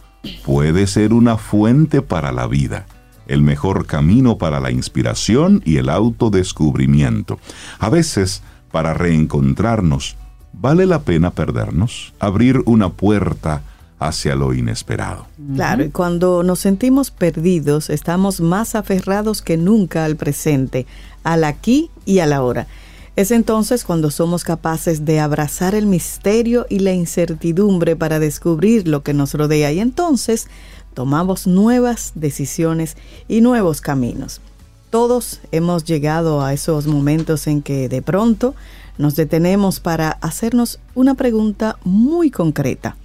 puede ser una fuente para la vida, el mejor camino para la inspiración y el autodescubrimiento. A veces, para reencontrarnos, vale la pena perdernos, abrir una puerta hacia lo inesperado. Claro, y cuando nos sentimos perdidos, estamos más aferrados que nunca al presente, al aquí y a la ahora. Es entonces cuando somos capaces de abrazar el misterio y la incertidumbre para descubrir lo que nos rodea y entonces tomamos nuevas decisiones y nuevos caminos. Todos hemos llegado a esos momentos en que de pronto nos detenemos para hacernos una pregunta muy concreta.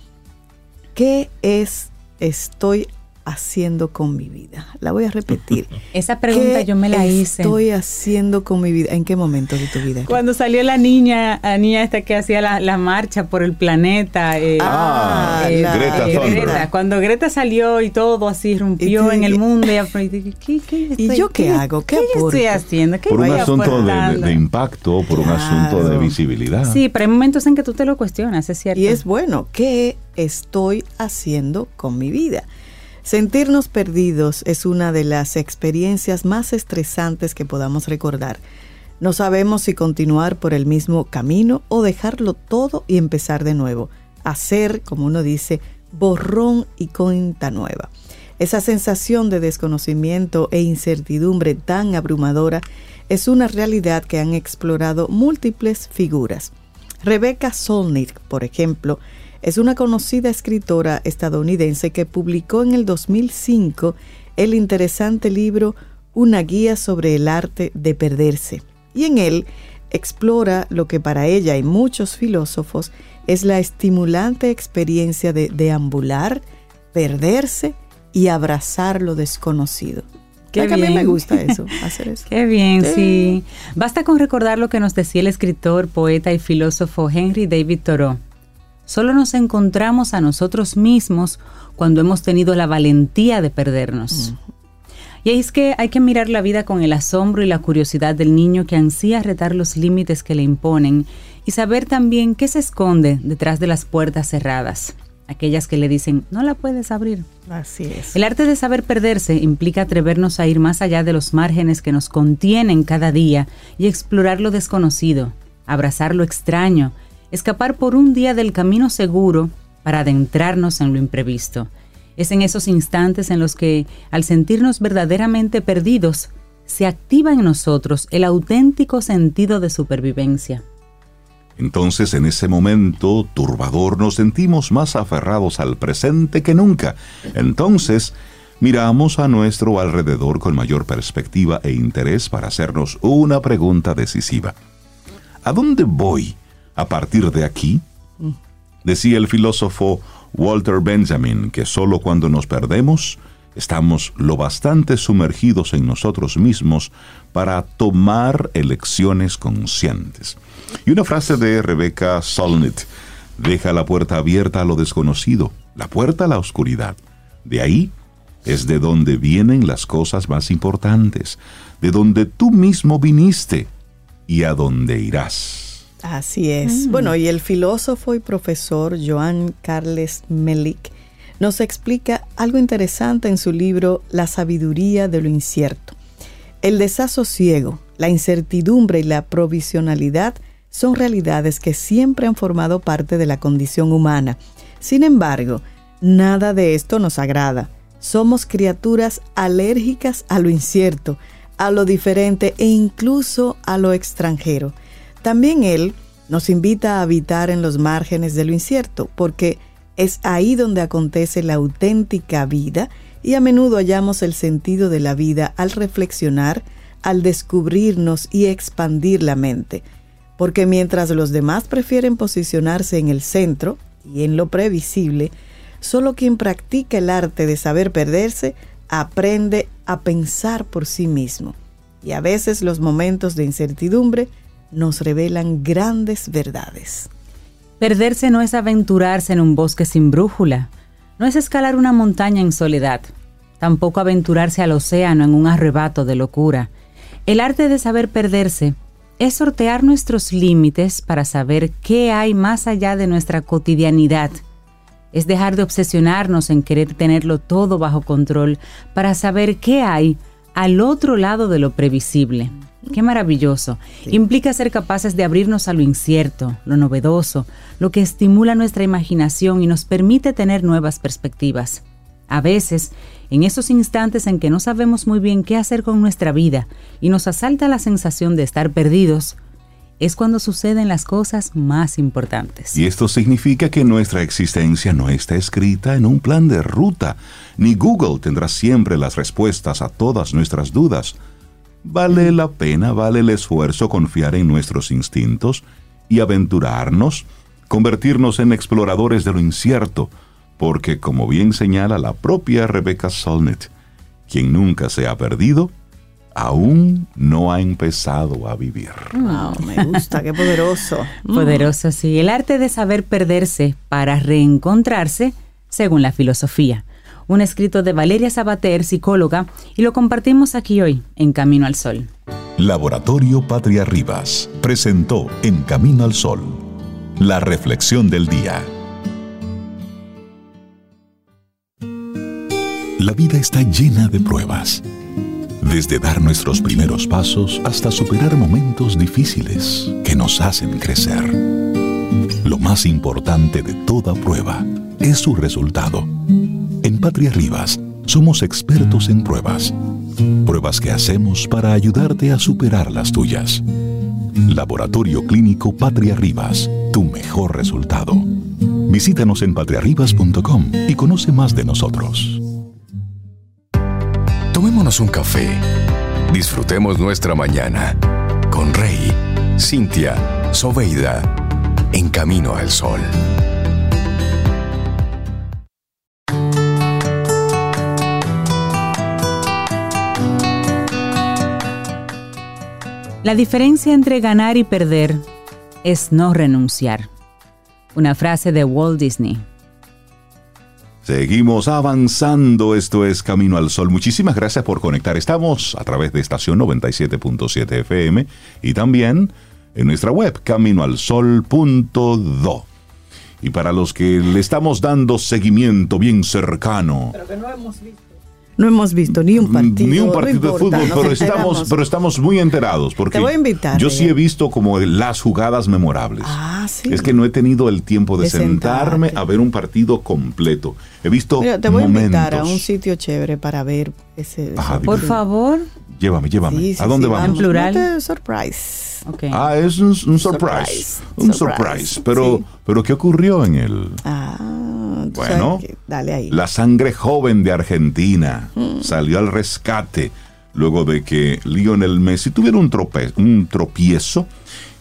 ¿Qué es estoy haciendo con mi vida? La voy a repetir. Esa pregunta ¿Qué yo me la hice. estoy haciendo con mi vida? ¿En qué momento de tu vida? Cuando salió la niña, la niña esta que hacía la, la marcha por el planeta. eh, Ah, eh, Greta eh, Thunberg. Greta. Cuando Greta salió y todo así rompió en el mundo. Y, ¿qué, qué ¿Y yo qué hago? ¿Qué estoy haciendo? ¿Qué Por un asunto de, de- impacto, por un asunto de visibilidad. Sí, pero hay momentos en que tú te lo cuestionas, es cierto. Y es bueno, ¿qué estoy haciendo con mi vida? Sentirnos perdidos es una de las experiencias más estresantes que podamos recordar. No sabemos si continuar por el mismo camino o dejarlo todo y empezar de nuevo. Hacer, como uno dice, borrón y cuenta nueva. Esa sensación de desconocimiento e incertidumbre tan abrumadora es una realidad que han explorado múltiples figuras. Rebecca Solnit, por ejemplo, es una conocida escritora estadounidense que publicó en el 2005 el interesante libro Una guía sobre el arte de perderse. Y en él explora lo que para ella y muchos filósofos es la estimulante experiencia de deambular, perderse y abrazar lo desconocido. Qué ¿Verdad que A mí me bien. gusta eso, hacer eso. Qué bien, Sí. sí. Basta con recordar lo que nos decía el escritor, poeta y filósofo Henry David Thoreau. Solo nos encontramos a nosotros mismos cuando hemos tenido la valentía de perdernos. Y es que hay que mirar la vida con el asombro y la curiosidad del niño que ansía retar los límites que le imponen y saber también qué se esconde detrás de las puertas cerradas, aquellas que le dicen no la puedes abrir. Así es. El arte de saber perderse implica atrevernos a ir más allá de los márgenes que nos contienen cada día y explorar lo desconocido, abrazar lo extraño, escapar por un día del camino seguro para adentrarnos en lo imprevisto. Es en esos instantes en los que, al sentirnos verdaderamente perdidos, se activa en nosotros el auténtico sentido de supervivencia. Entonces, en ese momento turbador, nos sentimos más aferrados al presente que nunca. Entonces, miramos a nuestro alrededor con mayor perspectiva e interés para hacernos una pregunta decisiva. ¿A dónde voy a partir de aquí? Decía el filósofo Walter Benjamin que solo cuando nos perdemos estamos lo bastante sumergidos en nosotros mismos para tomar elecciones conscientes. Y una frase de Rebecca Solnit, deja la puerta abierta a lo desconocido, la puerta a la oscuridad. De ahí es de donde vienen las cosas más importantes, de donde tú mismo viniste y a dónde irás. Así es. Bueno, y el filósofo y profesor Joan Carles Melik nos explica algo interesante en su libro La sabiduría de lo incierto. El desasosiego, la incertidumbre y la provisionalidad son realidades que siempre han formado parte de la condición humana. Sin embargo, nada de esto nos agrada. Somos criaturas alérgicas a lo incierto, a lo diferente e incluso a lo extranjero. También Él nos invita a habitar en los márgenes de lo incierto, porque es ahí donde acontece la auténtica vida y a menudo hallamos el sentido de la vida al reflexionar, al descubrirnos y expandir la mente. Porque mientras los demás prefieren posicionarse en el centro y en lo previsible, solo quien practica el arte de saber perderse aprende a pensar por sí mismo. Y a veces los momentos de incertidumbre nos revelan grandes verdades. Perderse no es aventurarse en un bosque sin brújula, no es escalar una montaña en soledad, tampoco aventurarse al océano en un arrebato de locura. El arte de saber perderse es sortear nuestros límites para saber qué hay más allá de nuestra cotidianidad. Es dejar de obsesionarnos en querer tenerlo todo bajo control para saber qué hay al otro lado de lo previsible. Qué maravilloso. Implica ser capaces de abrirnos a lo incierto, lo novedoso, lo que estimula nuestra imaginación y nos permite tener nuevas perspectivas. A veces, en esos instantes en que no sabemos muy bien qué hacer con nuestra vida y nos asalta la sensación de estar perdidos, es cuando suceden las cosas más importantes. Y esto significa que nuestra existencia no está escrita en un plan de ruta, ni Google tendrá siempre las respuestas a todas nuestras dudas. Vale la pena, vale el esfuerzo confiar en nuestros instintos y aventurarnos, convertirnos en exploradores de lo incierto, porque como bien señala la propia Rebecca Solnit, quien nunca se ha perdido, aún no ha empezado a vivir. Wow, me gusta, qué poderoso. Poderoso, sí. El arte de saber perderse para reencontrarse, según la filosofía. Un escrito de Valeria Sabater, psicóloga, y lo compartimos aquí hoy, en Camino al Sol. Laboratorio Patria Rivas presentó En Camino al Sol, la reflexión del día. La vida está llena de pruebas desde dar nuestros primeros pasos hasta superar momentos difíciles que nos hacen crecer. Lo más importante de toda prueba es su resultado. En Patria Rivas somos expertos en pruebas. Pruebas que hacemos para ayudarte a superar las tuyas. Laboratorio Clínico Patria Rivas, tu mejor resultado. Visítanos en patriarribas.com y conoce más de nosotros. Tomémonos un café. Disfrutemos nuestra mañana con Rey, Cintia, Soveida, en camino al sol. La diferencia entre ganar y perder es no renunciar. Una frase de Walt Disney. Seguimos avanzando, esto es Camino al Sol. Muchísimas gracias por conectar. Estamos a través de estación 97.7 FM y también en nuestra web caminoalsol.do. Y para los que le estamos dando seguimiento bien cercano. Pero que no hemos visto. No hemos visto ni un partido. Ni un partido de fútbol, pero, estamos, pero estamos muy enterados. Porque Te voy a invitar. Yo sí he visto como las jugadas memorables. Ah, sí. Es que no he tenido el tiempo de, De sentarme sentarte. a ver un partido completo. He visto Mira, te voy momentos. a invitar a un sitio chévere para ver ese. Ajá, ese- Por favor. Llévame, llévame. Sí, sí, ¿A dónde sí, vamos? En plural. No surprise. Ah, es un, un surprise. Surprise. Un Surprise, surprise. Pero, sí. pero ¿qué ocurrió en el... Ah, tú Bueno, sabes que- dale ahí. La sangre joven de Argentina salió al rescate luego de que Lionel Messi tuviera un, trope- un tropiezo.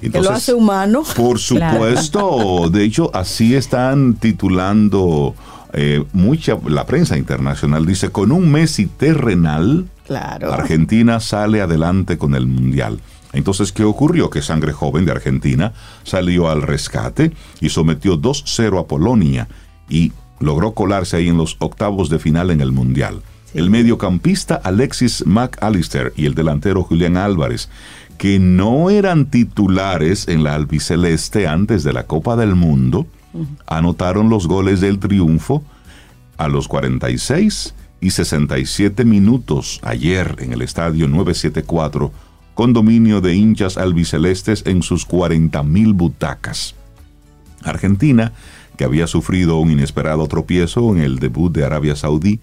que lo Entonces, hace humano. Por supuesto, de hecho así están titulando eh, mucha la prensa internacional dice con un Messi terrenal Claro. Argentina sale adelante con el mundial. Entonces, ¿qué ocurrió? Que Sangre Joven de Argentina salió al rescate y sometió 2-0 a Polonia y logró colarse ahí en los octavos de final en el mundial. Sí. El mediocampista Alexis McAllister y el delantero Julián Álvarez, que no eran titulares en la albiceleste antes de la Copa del Mundo, anotaron los goles del triunfo a los 46 y 67 minutos ayer en el estadio 974 con dominio de hinchas albicelestes en sus 40.000 butacas. Argentina, que había sufrido un inesperado tropiezo en el debut de Arabia Saudí,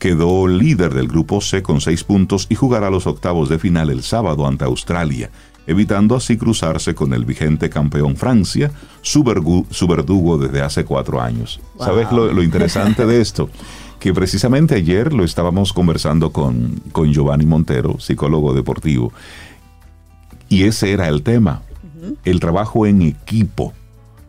quedó líder del grupo C con seis puntos y jugará los octavos de final el sábado ante Australia, evitando así cruzarse con el vigente campeón Francia, su, verdugo desde hace cuatro años. ¿Sabes lo, lo interesante de esto? Que precisamente ayer lo estábamos conversando con, con Giovanni Montero, psicólogo deportivo, y ese era el tema, el trabajo en equipo.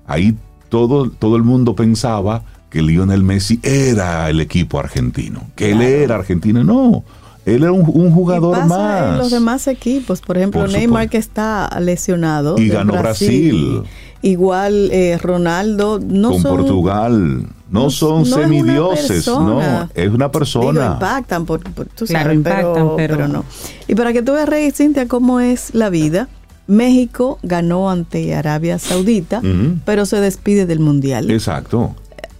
Ahí todo, todo el mundo pensaba que Lionel Messi era el equipo argentino, que él era argentino. No, él era un, jugador pasa más. En los demás equipos, por ejemplo, Neymar que está lesionado. Y ganó Brasil. Igual eh, Ronaldo. No Con Portugal. No, son semidioses, no, es una persona. impactan, por, tú sabes, pero, no. Y para que tú veas, Rey Cintia, cómo es la vida, México ganó ante Arabia Saudita, pero se despide del Mundial. Exacto.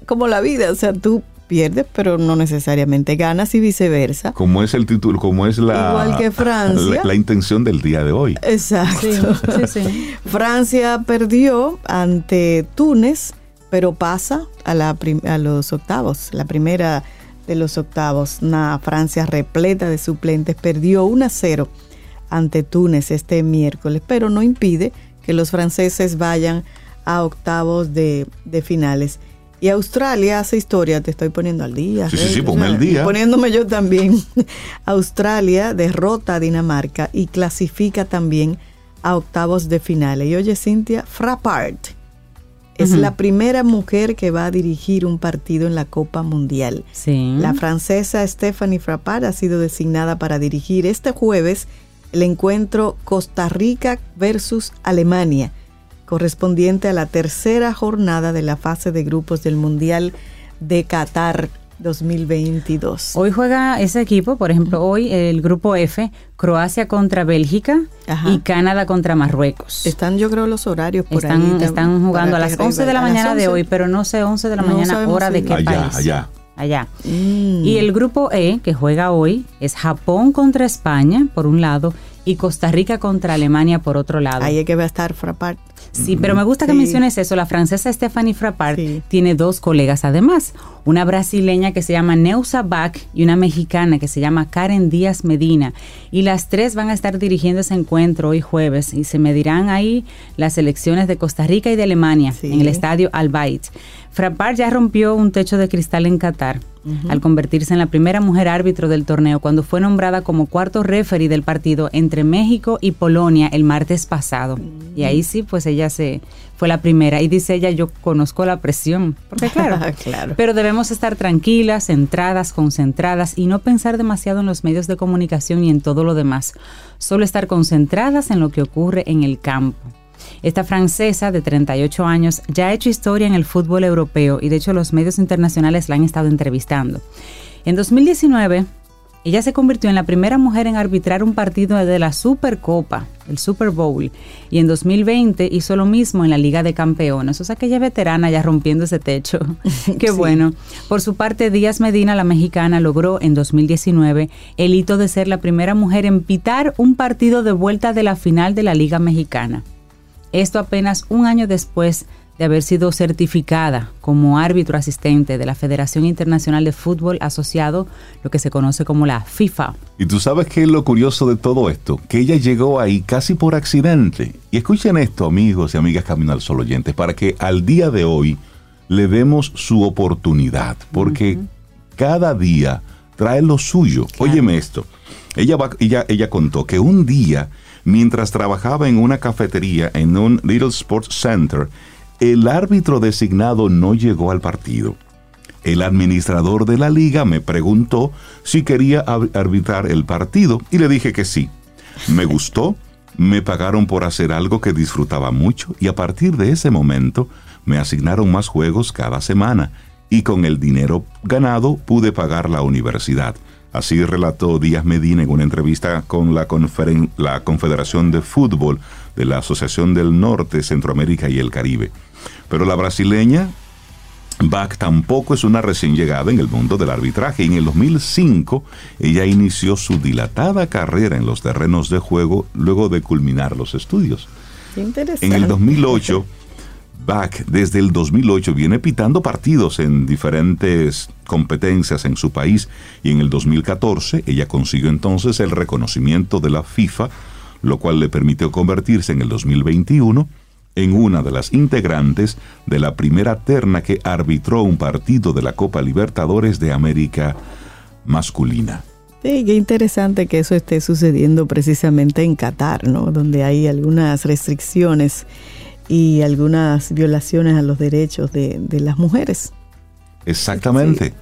Como la vida, o sea, tú pierdes, pero no necesariamente ganas y viceversa. Como es el título, como es la igual que Francia, la, intención del día de hoy. Exacto. Francia perdió ante Túnez pero pasa a, la a los octavos, la primera de los octavos. Una Francia repleta de suplentes perdió 1 a 0 ante Túnez este miércoles, pero no impide que los franceses vayan a octavos de, finales. Y Australia hace historia, te estoy poniendo al día. Sí, sí, sí, ponme al día. Poniéndome yo también. Australia derrota a Dinamarca y clasifica también a octavos de finales. Y oye, Cintia, Frappart es la primera mujer que va a dirigir un partido en la Copa Mundial. La francesa Stephanie Frappard ha sido designada para dirigir este jueves el encuentro Costa Rica versus Alemania, correspondiente a la tercera jornada de la fase de grupos del Mundial de Qatar 2022. Hoy juega ese equipo, por ejemplo, hoy el grupo F, Croacia contra Bélgica y Canadá contra Marruecos. Están yo creo los horarios por están, ahí. Están jugando a las 11 de la mañana de hoy, pero no sé 11 de la mañana hora de qué allá, país. Allá. Allá. Mm. Y el grupo E, que juega hoy, es Japón contra España, por un lado, y Costa Rica contra Alemania, por otro lado. Ahí es que va a estar Frappart. Sí, pero me gusta que menciones eso. La francesa Stephanie Frappart tiene dos colegas además. Una brasileña que se llama Neusa Bach y una mexicana que se llama Karen Díaz Medina. Y las tres van a estar dirigiendo ese encuentro hoy jueves y se medirán ahí las elecciones de Costa Rica y de Alemania en el estadio Al Bayt. Frappart ya rompió un techo de cristal en Qatar al convertirse en la primera mujer árbitro del torneo cuando fue nombrada como cuarto referee del partido entre México y Polonia el martes pasado. Y ahí sí, pues ella se fue la primera y dice ella, yo conozco la presión, porque claro, claro. pero debemos estar tranquilas, centradas, concentradas y no pensar demasiado en los medios de comunicación y en todo lo demás, solo estar concentradas en lo que ocurre en el campo. Esta francesa de 38 años ya ha hecho historia en el fútbol europeo y de hecho los medios internacionales la han estado entrevistando. En 2019, ella se convirtió en la primera mujer en arbitrar un partido de la Supercopa, el Super Bowl, y en 2020 hizo lo mismo en la Liga de Campeones. O sea que ella veterana ya rompiendo ese techo. Qué bueno. Por su parte, Díaz Medina, la mexicana, logró en 2019 el hito de ser la primera mujer en pitar un partido de vuelta de la final de la Liga Mexicana. Esto apenas un año después de haber sido certificada como árbitro asistente de la Federación Internacional de Fútbol Asociado, lo que se conoce como la FIFA. Y tú sabes qué es lo curioso de todo esto, que ella llegó ahí casi por accidente. Y escuchen esto, amigos y amigas Camino al Sol oyentes, para que al día de hoy le demos su oportunidad, porque cada día trae lo suyo. Óyeme esto. Ella, ella, ella contó que un día Mientras trabajaba en una cafetería en un Little Sports Center, el árbitro designado no llegó al partido. El administrador de la liga me preguntó si quería arbitrar el partido y le dije que sí. Me gustó, me pagaron por hacer algo que disfrutaba mucho y a partir de ese momento me asignaron más juegos cada semana y con el dinero ganado pude pagar la universidad. Así relató Díaz Medina en una entrevista con la, la Confederación de Fútbol de la Asociación del Norte, Centroamérica y el Caribe. Pero la brasileña Bach tampoco es una recién llegada en el mundo del arbitraje. En el 2005 ella inició su dilatada carrera en los terrenos de juego luego de culminar los estudios. interesante. En el 2008 Bach desde el 2008 viene pitando partidos en diferentes competencias en su país y en el 2014 ella consiguió entonces el reconocimiento de la FIFA, lo cual le permitió convertirse en el 2021 en una de las integrantes de la primera terna que arbitró un partido de la Copa Libertadores de América masculina. Sí, qué interesante que eso esté sucediendo precisamente en Qatar, ¿no? Donde hay algunas restricciones y algunas violaciones a los derechos de, las mujeres. Exactamente.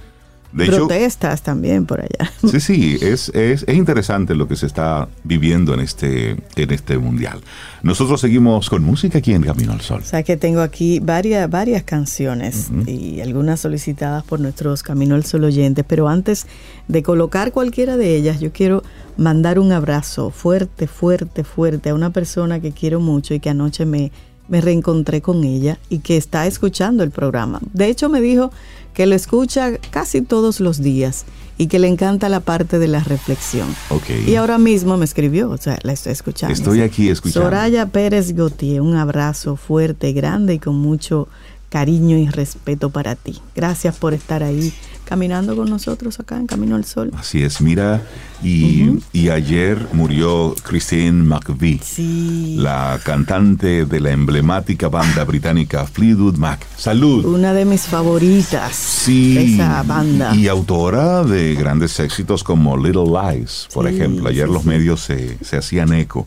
De Protestas también por allá. Sí, sí, es, es, es, interesante lo que se está viviendo en este, en este mundial. Nosotros seguimos con música aquí en Camino al Sol. O sea que tengo aquí varias, varias canciones y algunas solicitadas por nuestros Camino al Sol oyentes, pero antes de colocar cualquiera de ellas, yo quiero mandar un abrazo fuerte, fuerte, fuerte a una persona que quiero mucho y que anoche me, me reencontré con ella y que está escuchando el programa. De hecho, me dijo que lo escucha casi todos los días y que le encanta la parte de la reflexión. Okay. Y ahora mismo me escribió, o sea, la estoy escuchando. Estoy aquí escuchando. Soraya Pérez Gautier, un abrazo fuerte, grande y con mucho cariño y respeto para ti. Gracias por estar ahí caminando con nosotros acá en Camino al Sol. Así es, mira, y, ayer murió Christine McVie, la cantante de la emblemática banda británica Fleetwood Mac. Salud. Una de mis favoritas. Sí. esa banda. Y autora de grandes éxitos como Little Lies, por ejemplo. Ayer los medios se, hacían eco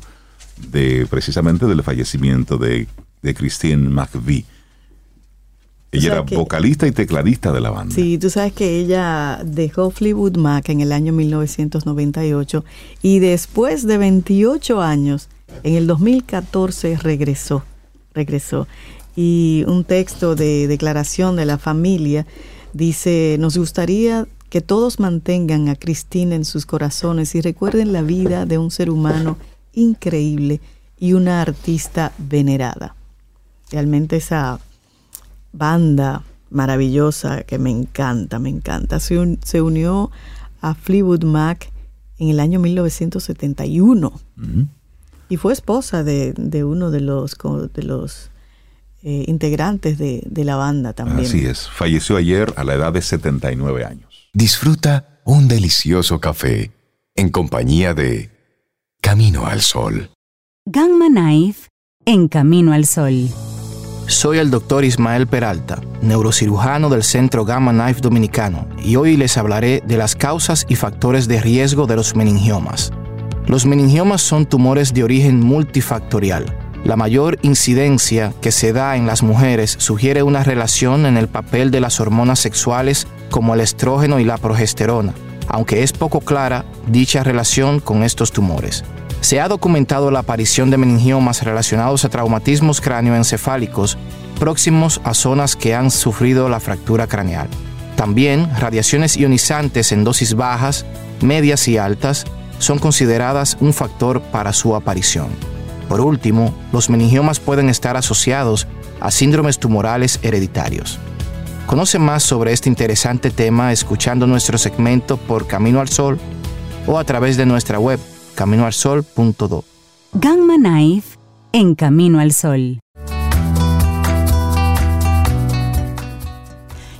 de precisamente del fallecimiento de, de Christine McVie. Ella era vocalista y tecladista de la banda. Sí, tú sabes que ella dejó Fleetwood Mac en el año 1998 y después de 28 años, en el 2014 regresó, regresó. Y un texto de declaración de la familia dice, nos gustaría que todos mantengan a Cristina en sus corazones y recuerden la vida de un ser humano increíble y una artista venerada. Realmente esa banda maravillosa que me encanta, me encanta. Se, se unió a Fleetwood Mac en el año 1971 y fue esposa de, uno de los, de los eh, integrantes de, de la banda también. Así es, falleció ayer a la edad de 79 años. Disfruta un delicioso café en compañía de Camino al Sol. Gamma Knife en Camino al Sol. Soy el doctor Ismael Peralta, neurocirujano del Centro Gamma Knife Dominicano, y hoy les hablaré de las causas y factores de riesgo de los meningiomas. Los meningiomas son tumores de origen multifactorial. La mayor incidencia que se da en las mujeres sugiere una relación en el papel de las hormonas sexuales como el estrógeno y la progesterona, aunque es poco clara dicha relación con estos tumores se ha documentado la aparición de meningiomas relacionados a traumatismos cráneoencefálicos próximos a zonas que han sufrido la fractura craneal. También radiaciones ionizantes en dosis bajas, medias y altas son consideradas un factor para su aparición. Por último, los meningiomas pueden estar asociados a síndromes tumorales hereditarios. Conoce más sobre este interesante tema escuchando nuestro segmento por Camino al Sol o a través de nuestra web caminoalsol.do. Gamma Knife en Camino al Sol.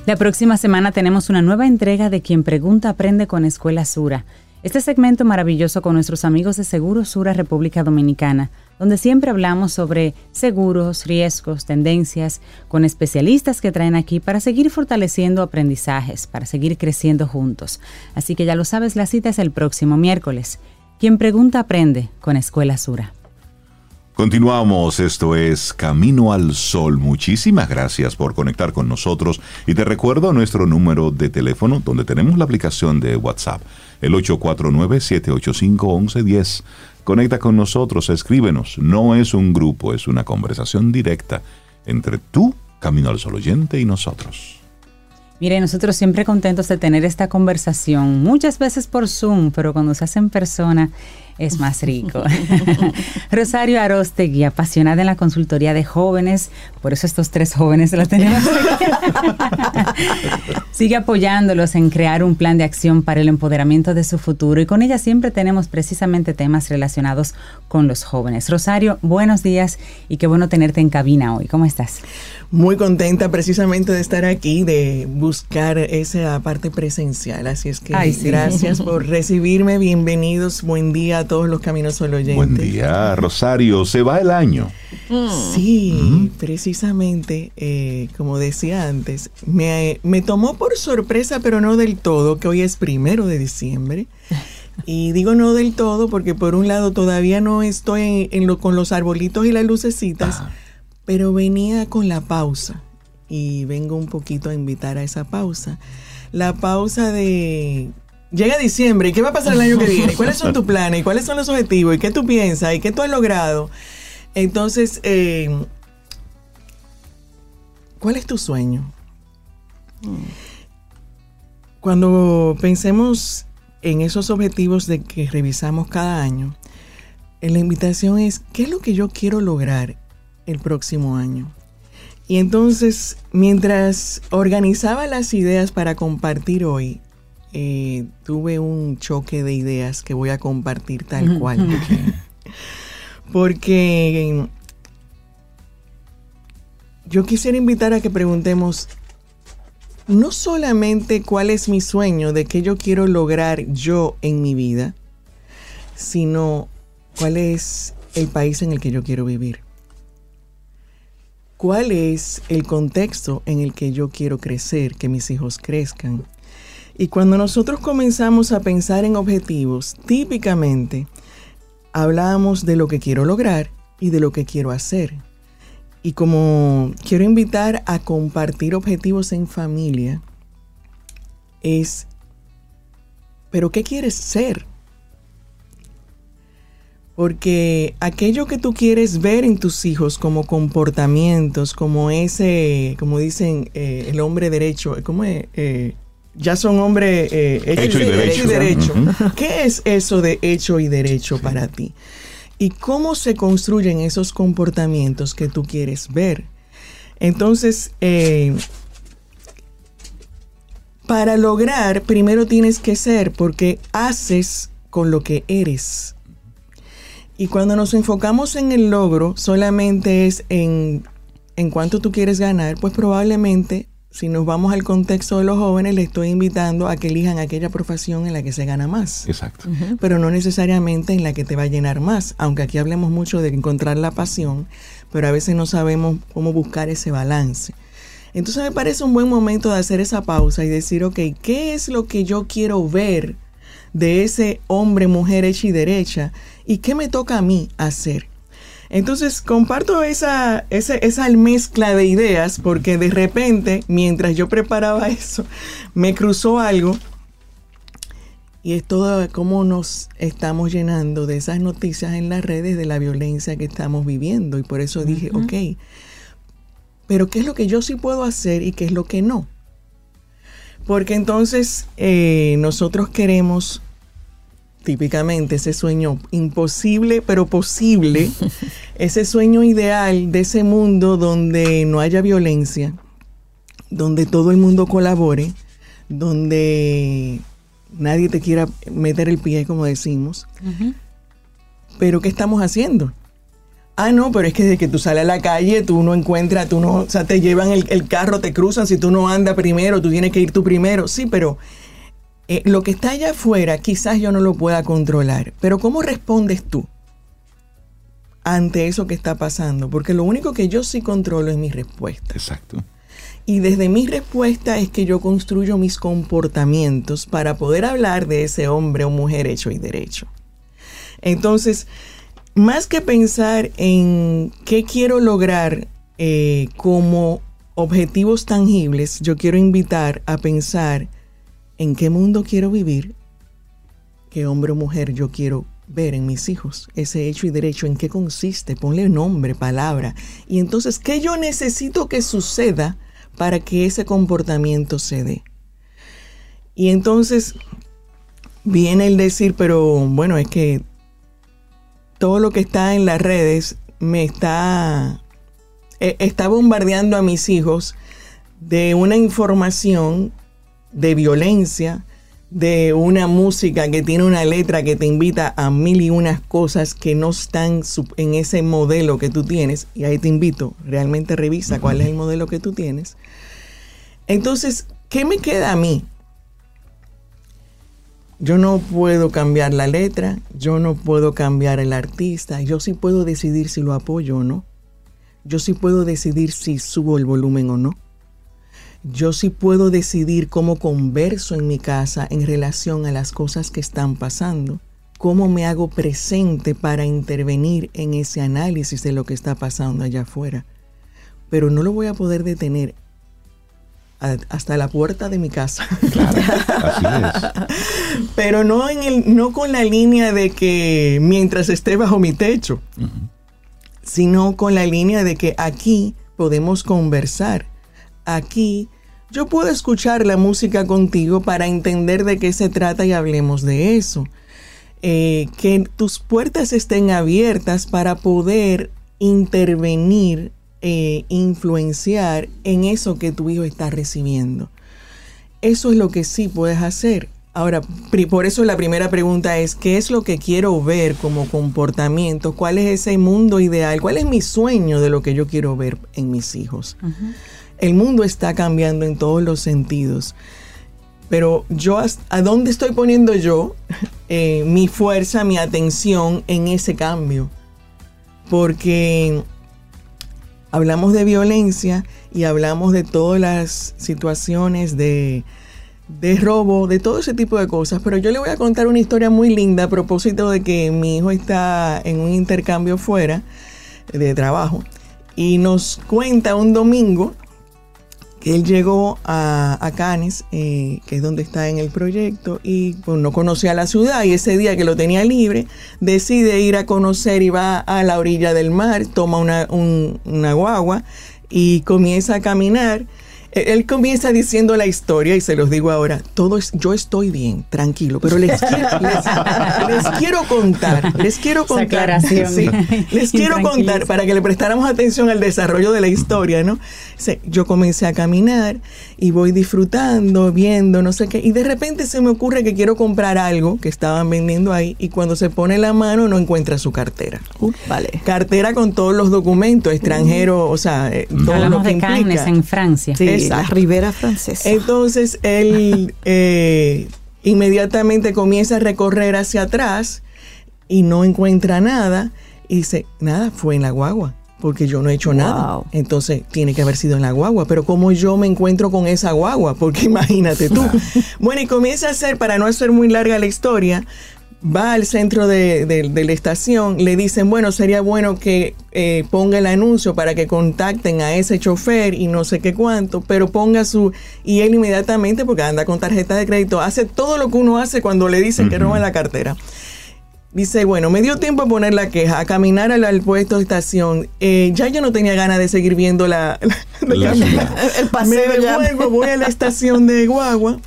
La próxima semana tenemos una nueva entrega de Quien Pregunta Aprende con Escuela Sura. Este segmento maravilloso con nuestros amigos de Seguro Sura República Dominicana, donde siempre hablamos sobre seguros, riesgos, tendencias, con especialistas que traen aquí para seguir fortaleciendo aprendizajes, para seguir creciendo juntos. Así que ya lo sabes, la cita es el próximo miércoles. Quien pregunta aprende con Escuela Sura. Continuamos, esto es Camino al Sol. Muchísimas gracias por conectar con nosotros y te recuerdo nuestro número de teléfono donde tenemos la aplicación de WhatsApp, el 849-785-1110. Conecta con nosotros, escríbenos. No es un grupo, es una conversación directa entre tú, Camino al Sol oyente, y nosotros. Mire, nosotros siempre contentos de tener esta conversación, muchas veces por Zoom, pero cuando se hace en persona es más rico. Rosario Arostegui, apasionada en la consultoría de jóvenes, por eso estos tres jóvenes la tenemos Sigue apoyándolos en crear un plan de acción para el empoderamiento de su futuro y con ella siempre tenemos precisamente temas relacionados con los jóvenes. Rosario, buenos días y qué bueno tenerte en cabina hoy. ¿Cómo estás? Muy contenta precisamente de estar aquí, de buscar esa parte presencial. Así es que gracias por recibirme. Bienvenidos. Buen día todos los caminos solo oyentes. Buen día, Rosario. Se va el año. Mm. Sí, mm. precisamente, eh, como decía antes, me, me tomó por sorpresa, pero no del todo, que hoy es primero de diciembre. Y digo no del todo porque por un lado todavía no estoy en, lo, con los arbolitos y las lucecitas, ah. pero venía con la pausa y vengo un poquito a invitar a esa pausa. La pausa de... Llega diciembre, ¿y qué va a pasar el año que viene? ¿Cuáles son tus planes? ¿Cuáles son los objetivos? ¿Y qué tú piensas? ¿Y qué tú has logrado? Entonces, eh, ¿cuál es tu sueño? Cuando pensemos en esos objetivos de que revisamos cada año, eh, la invitación es, ¿qué es lo que yo quiero lograr el próximo año? Y entonces, mientras organizaba las ideas para compartir hoy, eh, tuve un choque de ideas que voy a compartir tal cual. Porque yo quisiera invitar a que preguntemos no solamente cuál es mi sueño de qué yo quiero lograr yo en mi vida, sino cuál es el país en el que yo quiero vivir. ¿Cuál es el contexto en el que yo quiero crecer, que mis hijos crezcan? Y cuando nosotros comenzamos a pensar en objetivos, típicamente hablamos de lo que quiero lograr y de lo que quiero hacer. Y como quiero invitar a compartir objetivos en familia, es, pero ¿qué quieres ser? Porque aquello que tú quieres ver en tus hijos como comportamientos, como ese, como dicen, eh, el hombre derecho, ¿cómo es? Eh, ya son hombres eh, hecho, y derecho. ¿Qué es eso de hecho y derecho para ti? y cómo se construyen esos comportamientos que tú quieres ver. Entonces, eh, para lograr, primero tienes que ser, porque haces con lo que eres. Y cuando nos enfocamos en el logro, solamente es en, en cuánto tú quieres ganar, pues probablemente si nos vamos al contexto de los jóvenes, les estoy invitando a que elijan aquella profesión en la que se gana más. Exacto. Pero no necesariamente en la que te va a llenar más, aunque aquí hablemos mucho de encontrar la pasión, pero a veces no sabemos cómo buscar ese balance. Entonces me parece un buen momento de hacer esa pausa y decir, ok, ¿qué es lo que yo quiero ver de ese hombre, mujer hecha y derecha? ¿Y qué me toca a mí hacer? Entonces comparto esa, esa, mezcla de ideas porque de repente, mientras yo preparaba eso, me cruzó algo y es todo cómo nos estamos llenando de esas noticias en las redes de la violencia que estamos viviendo. Y por eso dije, ok, pero ¿qué es lo que yo sí puedo hacer y qué es lo que no? Porque entonces eh, nosotros queremos típicamente ese sueño imposible pero posible, ese sueño ideal de ese mundo donde no haya violencia, donde todo el mundo colabore, donde nadie te quiera meter el pie, como decimos. Pero ¿qué estamos haciendo? Ah, no, pero es que desde que tú sales a la calle, tú no encuentras, tú no, o sea, te llevan el, el carro, te cruzan, si tú no andas primero, tú tienes que ir tú primero. Sí, pero eh, lo que está allá afuera quizás yo no lo pueda controlar, pero ¿cómo respondes tú ante eso que está pasando? Porque lo único que yo sí controlo es mi respuesta. Exacto. Y desde mi respuesta es que yo construyo mis comportamientos para poder hablar de ese hombre o mujer hecho y derecho. Entonces, más que pensar en qué quiero lograr eh, como objetivos tangibles, yo quiero invitar a pensar en qué mundo quiero vivir, qué hombre o mujer yo quiero ver en mis hijos, ese hecho y derecho, en qué consiste, ponle nombre, palabra, y entonces qué yo necesito que suceda para que ese comportamiento se dé. Y entonces viene el decir, pero bueno, es que todo lo que está en las redes me está, eh, está bombardeando a mis hijos de una información de violencia, de una música que tiene una letra que te invita a mil y unas cosas que no están en ese modelo que tú tienes. Y ahí te invito, realmente revisa cuál es el modelo que tú tienes. Entonces, ¿qué me queda a mí? Yo no puedo cambiar la letra, yo no puedo cambiar el artista, yo sí puedo decidir si lo apoyo o no. Yo sí puedo decidir si subo el volumen o no yo sí puedo decidir cómo converso en mi casa en relación a las cosas que están pasando, cómo me hago presente para intervenir en ese análisis de lo que está pasando allá afuera. Pero no lo voy a poder detener hasta la puerta de mi casa. Claro, así es. Pero no, en el, no con la línea de que mientras esté bajo mi techo, sino con la línea de que aquí podemos conversar. Aquí yo puedo escuchar la música contigo para entender de qué se trata y hablemos de eso. Eh, que tus puertas estén abiertas para poder intervenir, eh, influenciar en eso que tu hijo está recibiendo. Eso es lo que sí puedes hacer. Ahora, por eso la primera pregunta es, ¿qué es lo que quiero ver como comportamiento? ¿Cuál es ese mundo ideal? ¿Cuál es mi sueño de lo que yo quiero ver en mis hijos? El mundo está cambiando en todos los sentidos. Pero yo, ¿a dónde estoy poniendo yo eh, mi fuerza, mi atención en ese cambio? Porque hablamos de violencia y hablamos de todas las situaciones de, de robo, de todo ese tipo de cosas. Pero yo le voy a contar una historia muy linda a propósito de que mi hijo está en un intercambio fuera de trabajo y nos cuenta un domingo él llegó a, a Cannes, eh, que es donde está en el proyecto, y pues, no conocía la ciudad y ese día que lo tenía libre, decide ir a conocer y va a la orilla del mar, toma una, una guagua y comienza a caminar él comienza diciendo la historia y se los digo ahora, todo es, yo estoy bien, tranquilo, pero les quiero, les, quiero contar, les quiero contar, les quiero contar para que le prestáramos atención al desarrollo de la historia, ¿no? Yo comencé a caminar y voy disfrutando, viendo, no sé qué, y de repente se me ocurre que quiero comprar algo que estaban vendiendo ahí y cuando se pone la mano no encuentra su cartera. vale. Cartera con todos los documentos extranjeros, o sea, eh, todo lo que de implica. en Francia. Sí, la Ribera Francesa. Entonces él eh, inmediatamente comienza a recorrer hacia atrás y no encuentra nada y dice, nada, fue en la guagua porque yo no he hecho nada. Entonces tiene que haber sido en la guagua. Pero ¿cómo yo me encuentro con esa guagua? Porque imagínate tú. bueno, y comienza a hacer, para no hacer muy larga la historia, va al centro de, la estación, le dicen, bueno, sería bueno que eh, ponga el anuncio para que contacten a ese chofer y no sé qué cuánto, pero ponga su... Y él inmediatamente, porque anda con tarjeta de crédito, hace todo lo que uno hace cuando le dicen que roban la cartera. Dice, bueno, me dio tiempo a poner la queja, a caminar al, puesto de estación. Eh, ya yo no tenía ganas de seguir viendo la, el paseo. Me voy a la estación de guagua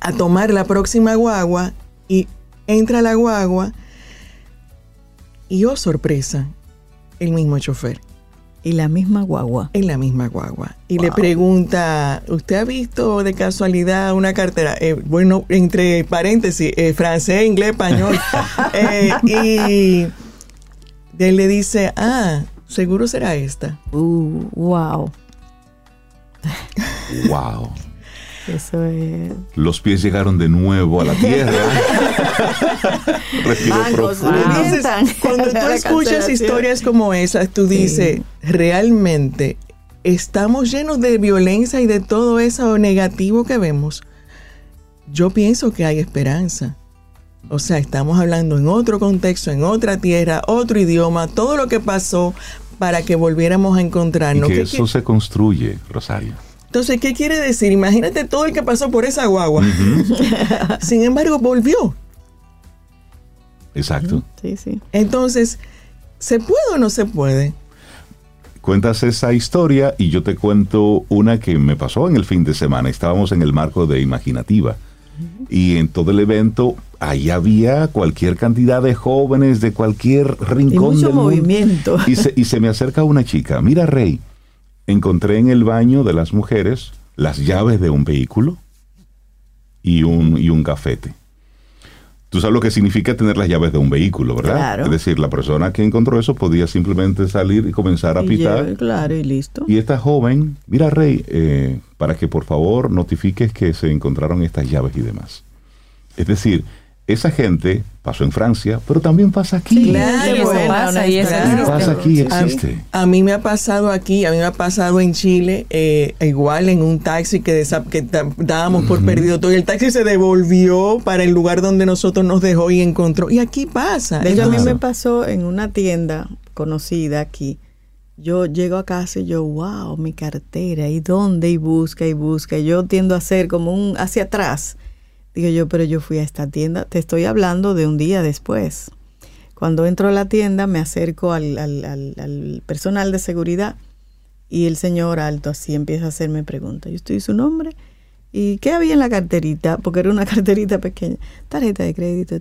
a tomar la próxima guagua y entra la guagua y oh sorpresa, el mismo chofer. Y la misma guagua. En la misma guagua. Y le pregunta, ¿usted ha visto de casualidad una cartera? Eh, bueno, entre paréntesis, eh, francés, inglés, español. Eh, y él le dice, ah, seguro será esta. Uh, wow. Wow. Eso es. Los pies llegaron de nuevo a la tierra. cuando tú escuchas historias como esas, tú dices, realmente estamos llenos de violencia y de todo eso negativo que vemos. Yo pienso que hay esperanza. O sea, estamos hablando en otro contexto, en otra tierra, otro idioma, todo lo que pasó para que volviéramos a encontrarnos. Y que eso se construye, Rosario. Entonces, ¿qué quiere decir? Imagínate todo el que pasó por esa guagua. Sin embargo, volvió. Exacto. Sí, sí. Entonces, ¿se puede o no se puede? Cuentas esa historia y yo te cuento una que me pasó en el fin de semana. Estábamos en el marco de Imaginativa y en todo el evento ahí había cualquier cantidad de jóvenes de cualquier rincón y mucho movimiento. Y se, y se me acerca una chica. Mira, Rey, encontré en el baño de las mujeres las llaves de un vehículo y un, y un gafete. Tú sabes lo que significa tener las llaves de un vehículo, ¿verdad? Es decir, la persona que encontró eso podía simplemente salir y comenzar a pitar. claro, y listo. Y esta joven, mira Rey, eh, para que por favor notifiques que se encontraron estas llaves y demás. Es decir, esa gente pasó en Francia, pero también pasa aquí. claro, pasa, y pasa aquí, existe. A, mí me ha pasado aquí, a mí me ha pasado en Chile, eh, igual en un taxi que, que dábamos por perdido todo y el taxi se devolvió para el lugar donde nosotros nos dejó y encontró. Y aquí pasa. De hecho, a mí me pasó en una tienda conocida aquí yo llego a casa y yo, wow, mi cartera, ¿y dónde? Y busca y busca. yo tiendo a hacer como un hacia atrás. Digo yo, pero yo fui a esta tienda, te estoy hablando de un día después. Cuando entro a la tienda me acerco al, al, al, personal de seguridad y el señor alto así empieza a hacerme preguntas. Yo estoy su nombre y qué había en la carterita, porque era una carterita pequeña, tarjeta de crédito.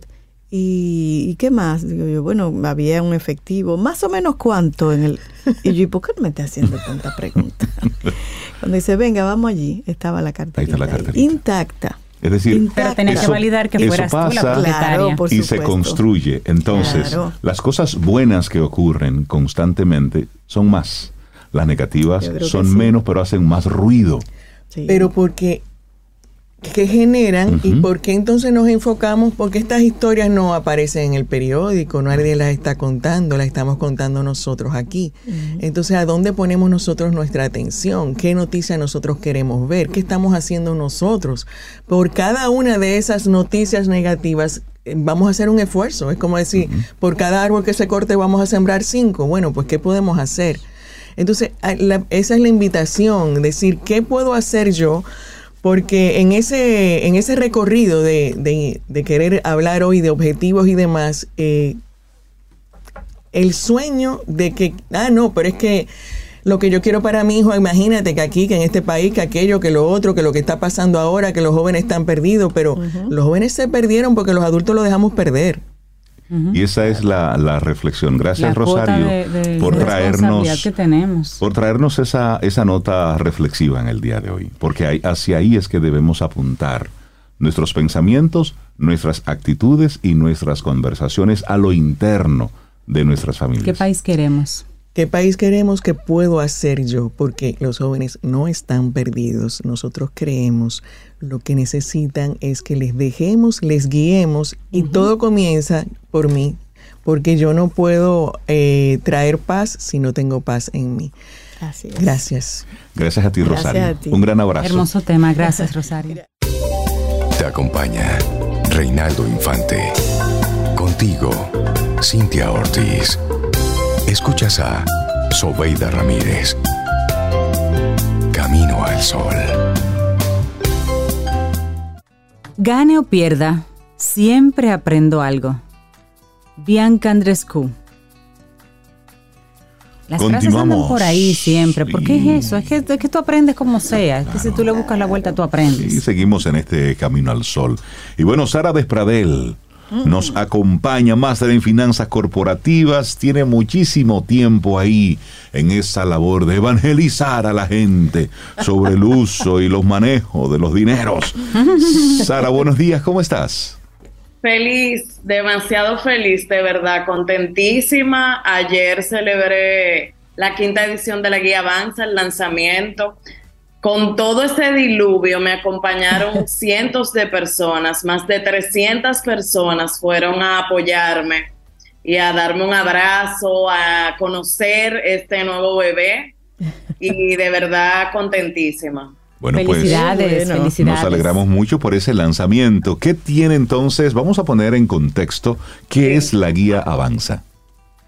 ¿Y, qué más? Digo yo, bueno, había un efectivo, más o menos cuánto en el... Y yo, ¿y por qué me está haciendo tanta pregunta? Cuando dice, venga, vamos allí, estaba la carterita. Ahí está la carterita. Intacta. Es decir, pero tenés que validar que fueras tú la y se construye. Entonces, las cosas buenas que ocurren constantemente son más. Las negativas son menos, pero hacen más ruido. Pero porque que generan y por qué entonces nos enfocamos, porque estas historias no aparecen en el periódico, nadie las está contando, las estamos contando nosotros aquí. Entonces, ¿a dónde ponemos nosotros nuestra atención? ¿Qué noticias nosotros queremos ver? ¿Qué estamos haciendo nosotros? Por cada una de esas noticias negativas eh, vamos a hacer un esfuerzo. Es como decir, por cada árbol que se corte vamos a sembrar cinco. Bueno, pues ¿qué podemos hacer? Entonces, esa es la invitación, decir, ¿qué puedo hacer yo? Porque en ese, en ese recorrido de, querer hablar hoy de objetivos y demás, eh, el sueño de que, ah, no, pero es que lo que yo quiero para mi hijo, imagínate que aquí, que en este país, que aquello, que lo otro, que lo que está pasando ahora, que los jóvenes están perdidos, pero los jóvenes se perdieron porque los adultos los dejamos perder. Y esa es la, reflexión. Gracias, Rosario, por traernos que tenemos. por traernos esa, esa nota reflexiva en el día de hoy. Porque hacia ahí es que debemos apuntar nuestros pensamientos, nuestras actitudes y nuestras conversaciones a lo interno de nuestras familias. ¿Qué país queremos? ¿Qué país queremos? ¿Qué puedo hacer yo? Porque los jóvenes no están perdidos. Nosotros creemos lo que necesitan es que les dejemos, les guiemos y todo comienza por mí, porque yo no puedo eh, traer paz si no tengo paz en mí. Así Gracias. Gracias a ti, Rosario. Un gran abrazo. Hermoso tema. Gracias, Rosario. Te acompaña Reinaldo Infante. Contigo, Cintia Ortiz. Escuchas a Sobeida Ramírez. Camino al Sol. Gane o pierda, siempre aprendo algo. Bianca Andrescu. Las frases andan por ahí siempre. ¿Por qué es eso? Es que, es que tú aprendes como sea. Es que si tú le buscas la vuelta, tú aprendes. Y seguimos en este camino al sol. Y bueno, Sara Despradel nos acompaña más en finanzas corporativas, tiene muchísimo tiempo ahí en esa labor de evangelizar a la gente sobre el uso y los manejos de los dineros. Sara, buenos días, ¿cómo estás? Feliz, demasiado feliz, de verdad, contentísima. Ayer celebré la quinta edición de la Guía Avanza, el lanzamiento. Con todo ese diluvio me acompañaron cientos de personas, más de 300 personas fueron a apoyarme y a darme un abrazo, a conocer este nuevo bebé y de verdad contentísima. Bueno, pues felicidades. nos alegramos mucho por ese lanzamiento. ¿Qué tiene entonces? Vamos a poner en contexto qué es la guía Avanza.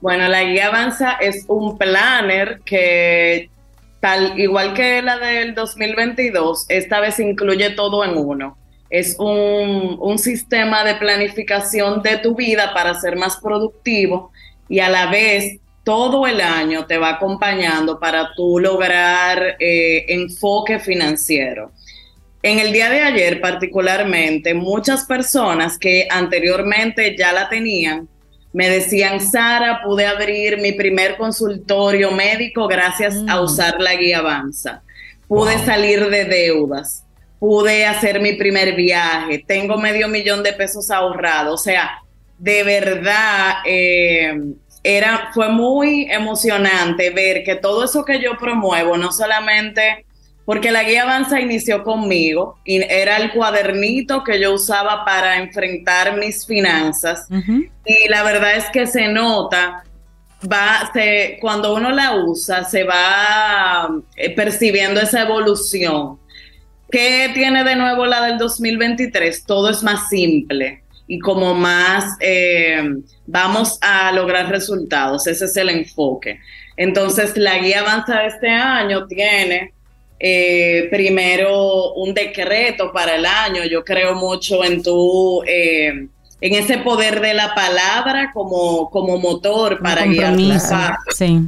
Bueno, la guía Avanza es un planner que tal igual que la del 2022, esta vez incluye todo en uno. Es un, un sistema de planificación de tu vida para ser más productivo y a la vez todo el año te va acompañando para tú lograr eh, enfoque financiero. En el día de ayer particularmente, muchas personas que anteriormente ya la tenían, me decían, Sara, pude abrir mi primer consultorio médico gracias a mm. usar la guía Avanza. Pude salir de deudas. Pude hacer mi primer viaje. Tengo medio millón de pesos ahorrados. O sea, de verdad, eh, era, fue muy emocionante ver que todo eso que yo promuevo, no solamente porque la guía Avanza inició conmigo y era el cuadernito que yo usaba para enfrentar mis finanzas. Y la verdad es que se nota, va, se, cuando uno la usa, se va eh, percibiendo esa evolución. ¿Qué tiene de nuevo la del 2023? Todo es más simple y como más eh, vamos a lograr resultados. Ese es el enfoque. Entonces, la guía avanza de este año tiene eh, primero un decreto para el año. Yo creo mucho en tu, eh, en ese poder de la palabra como, como motor para guiar sí.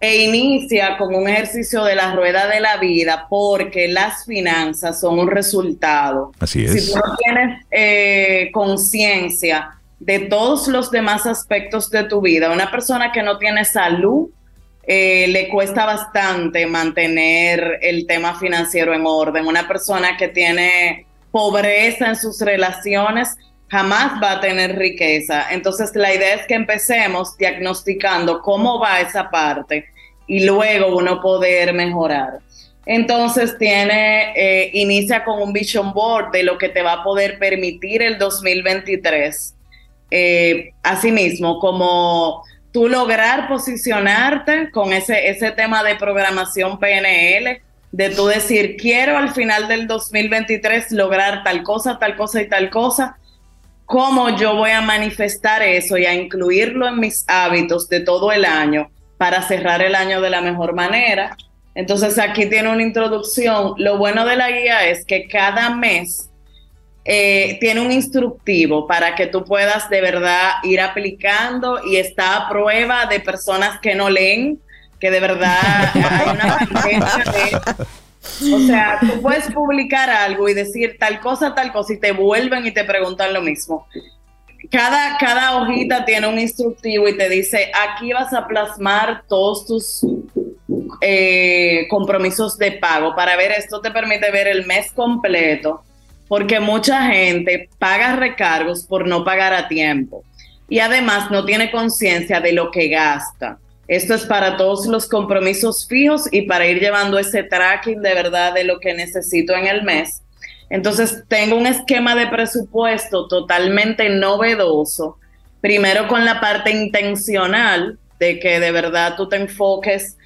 E inicia con un ejercicio de la rueda de la vida porque las finanzas son un resultado. Así es. Si tú no tienes eh, conciencia de todos los demás aspectos de tu vida, una persona que no tiene salud, eh, le cuesta bastante mantener el tema financiero en orden. Una persona que tiene pobreza en sus relaciones jamás va a tener riqueza. Entonces la idea es que empecemos diagnosticando cómo va esa parte y luego uno poder mejorar. Entonces tiene, eh, inicia con un vision board de lo que te va a poder permitir el 2023. Eh, asimismo, como tú lograr posicionarte con ese, ese tema de programación PNL, de tú decir, quiero al final del 2023 lograr tal cosa, tal cosa y tal cosa, cómo yo voy a manifestar eso y a incluirlo en mis hábitos de todo el año para cerrar el año de la mejor manera. Entonces aquí tiene una introducción. Lo bueno de la guía es que cada mes eh, tiene un instructivo para que tú puedas de verdad ir aplicando y está a prueba de personas que no leen, que de verdad hay una de... O sea, tú puedes publicar algo y decir tal cosa, tal cosa y te vuelven y te preguntan lo mismo. Cada, cada hojita tiene un instructivo y te dice, aquí vas a plasmar todos tus eh, compromisos de pago. Para ver, esto te permite ver el mes completo porque mucha gente paga recargos por no pagar a tiempo y además no tiene conciencia de lo que gasta. Esto es para todos los compromisos fijos y para ir llevando ese tracking de verdad de lo que necesito en el mes. Entonces tengo un esquema de presupuesto totalmente novedoso. Primero con la parte intencional de que de verdad tú te enfoques.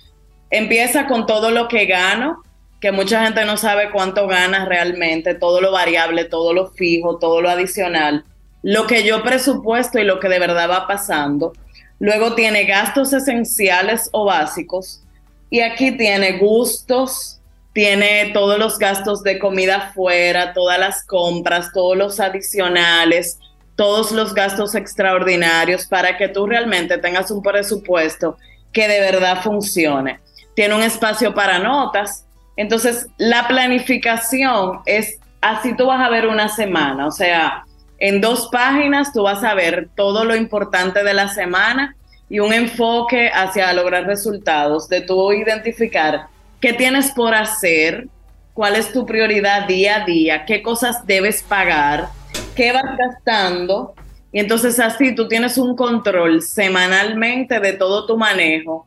Empieza con todo lo que gano, que mucha gente no sabe cuánto gana realmente, todo lo variable, todo lo fijo, todo lo adicional, lo que yo presupuesto y lo que de verdad va pasando. Luego tiene gastos esenciales o básicos y aquí tiene gustos, tiene todos los gastos de comida fuera, todas las compras, todos los adicionales, todos los gastos extraordinarios para que tú realmente tengas un presupuesto que de verdad funcione. Tiene un espacio para notas, entonces, la planificación es así tú vas a ver una semana, o sea, en dos páginas tú vas a ver todo lo importante de la semana y un enfoque hacia lograr resultados, de tú identificar qué tienes por hacer, cuál es tu prioridad día a día, qué cosas debes pagar, qué vas gastando. Y entonces así tú tienes un control semanalmente de todo tu manejo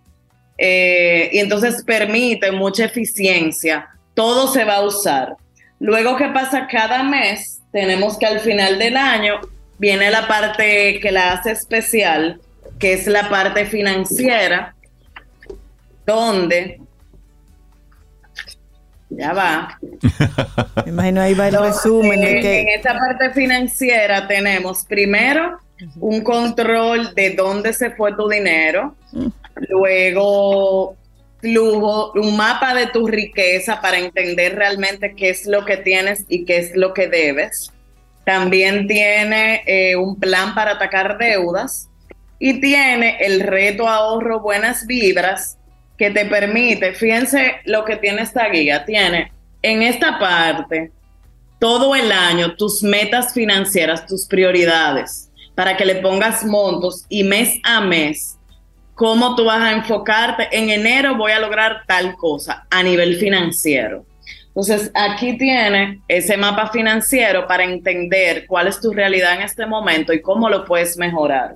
eh, y entonces permite mucha eficiencia. Todo se va a usar. Luego, ¿qué pasa? Cada mes tenemos que al final del año viene la parte que la hace especial, que es la parte financiera, donde ya va. Me imagino ahí va el resumen. En esta parte financiera tenemos primero un control de dónde se fue tu dinero, mm. Luego flujo, un mapa de tu riqueza para entender realmente qué es lo que tienes y qué es lo que debes. También tiene eh, un plan para atacar deudas y tiene el reto ahorro buenas vibras que te permite, fíjense lo que tiene esta guía, tiene en esta parte todo el año tus metas financieras, tus prioridades para que le pongas montos y mes a mes, cómo tú vas a enfocarte. En enero voy a lograr tal cosa a nivel financiero. Entonces, aquí tiene ese mapa financiero para entender cuál es tu realidad en este momento y cómo lo puedes mejorar.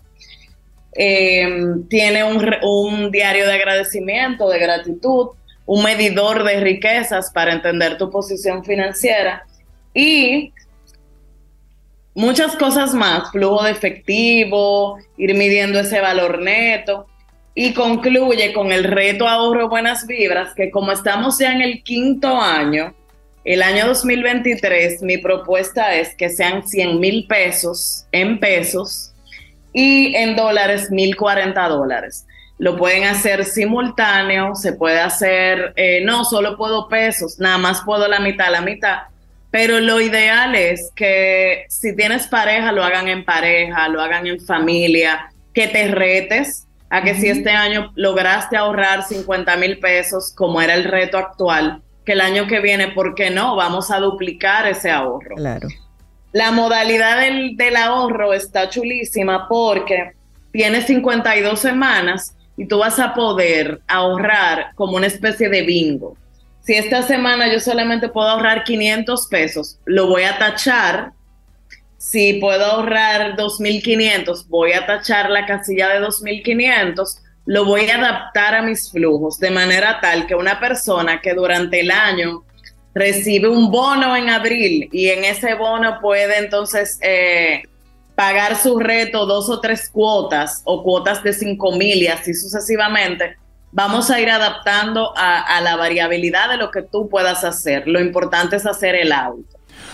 Em, tiene un diario de agradecimiento, de gratitud, un medidor de riquezas para entender tu posición financiera y muchas cosas más, flujo de efectivo, ir midiendo ese valor neto y concluye con el reto ahorro buenas vibras, que como estamos ya en el quinto año, el año 2023, mi propuesta es que sean 100 mil pesos en pesos y en dólares 1040 dólares. lo pueden hacer simultáneo, se puede hacer, eh, no, solo puedo pesos, nada más puedo la mitad, la mitad. Pero lo ideal es que si tienes pareja, lo hagan en pareja, lo hagan en familia, que te retes a que si este año lograste ahorrar 50 mil pesos, como era el reto actual, que el año que viene, ¿por qué no? Vamos a duplicar ese ahorro. Claro. La modalidad del, del ahorro está chulísima porque tienes 52 semanas y tú vas a poder ahorrar como una especie de bingo. Si esta semana yo solamente puedo ahorrar 500 pesos, lo voy a tachar. Si puedo ahorrar 2.500, voy a tachar la casilla de 2.500. Lo voy a adaptar a mis flujos de manera tal que una persona que durante el año recibe un bono en abril y en ese bono puede entonces eh, pagar su reto dos o tres cuotas o cuotas de cinco mil y así sucesivamente, vamos a ir adaptando a, la variabilidad de lo que tú puedas hacer. Lo importante es hacer el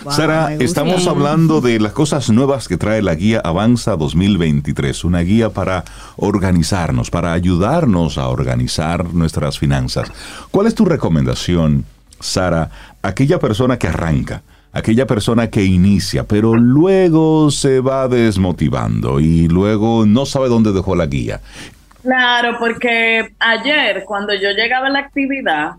Sara, estamos hablando de las cosas nuevas que trae la guía Avanza 2023, una guía para organizarnos, para ayudarnos a organizar nuestras finanzas. ¿Cuál es tu recomendación, Sara, aquella persona que arranca? aquella persona que inicia, pero luego se va desmotivando y luego no sabe dónde dejó la guía. Claro, porque ayer cuando yo llegaba a la actividad,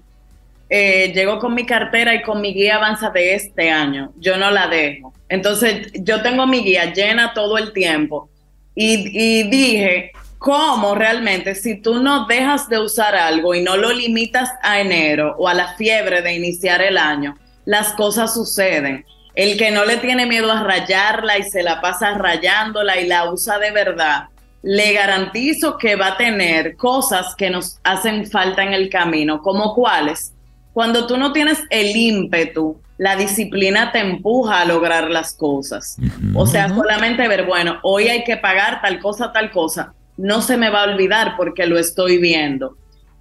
eh, llego con mi cartera y con mi guía avanza de este año. Yo no la dejo. Entonces yo tengo mi guía llena todo el tiempo y, y dije, ¿cómo realmente si tú no dejas de usar algo y no lo limitas a enero o a la fiebre de iniciar el año? las cosas suceden. El que no le tiene miedo a rayarla y se la pasa rayándola y la usa de verdad, le garantizo que va a tener cosas que nos hacen falta en el camino, como cuáles. Cuando tú no tienes el ímpetu, la disciplina te empuja a lograr las cosas. O sea, solamente ver, bueno, hoy hay que pagar tal cosa, tal cosa. No se me va a olvidar porque lo estoy viendo.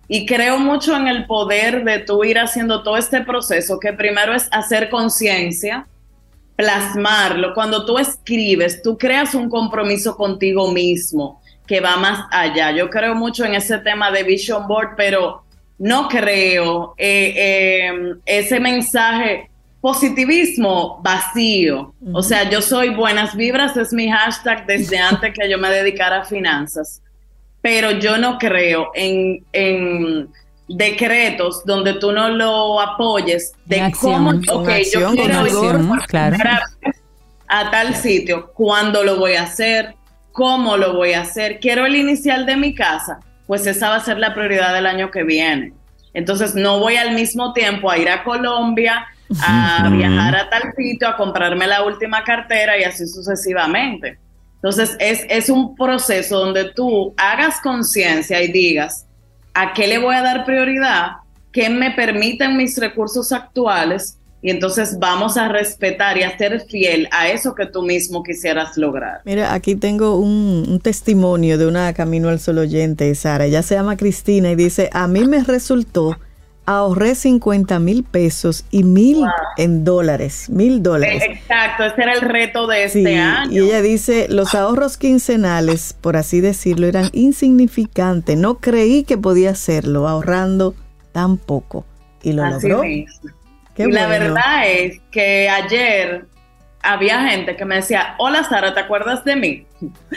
Y creo mucho en el poder de tú ir haciendo todo este proceso, que primero es hacer conciencia, plasmarlo. Cuando tú escribes, tú creas un compromiso contigo mismo que va más allá. Yo creo mucho en ese tema de Vision Board, pero no creo eh, eh, ese mensaje positivismo vacío. O sea, yo soy buenas vibras, es mi hashtag desde antes que yo me dedicara a finanzas pero yo no creo en, decretos donde tú no lo apoyes de cómo, ok, yo quiero ir a tal sitio, cuándo lo voy a hacer, cómo lo voy a hacer, quiero el inicial de mi casa, pues esa va a ser la prioridad del año que viene. Entonces no voy al mismo tiempo a ir a Colombia, a viajar a tal sitio, a comprarme la última cartera y así sucesivamente. Entonces, es, es un proceso donde tú hagas conciencia y digas, ¿a qué le voy a dar prioridad? ¿Qué me permiten mis recursos actuales? Y entonces vamos a respetar y a ser fiel a eso que tú mismo quisieras lograr. Mira, aquí tengo un, un, testimonio de una Camino al Sol oyente, Sara. Ella se llama Cristina y dice, a mí me resultó ahorré 50 mil pesos y mil en dólares, mil dólares. Exacto, ese era el reto de este año. Y ella dice, los ahorros quincenales, por así decirlo, eran insignificantes. No creí que podía hacerlo ahorrando tan poco. Y lo logró. Y la verdad es que ayer había gente que me decía, hola Sara, ¿te acuerdas de mí?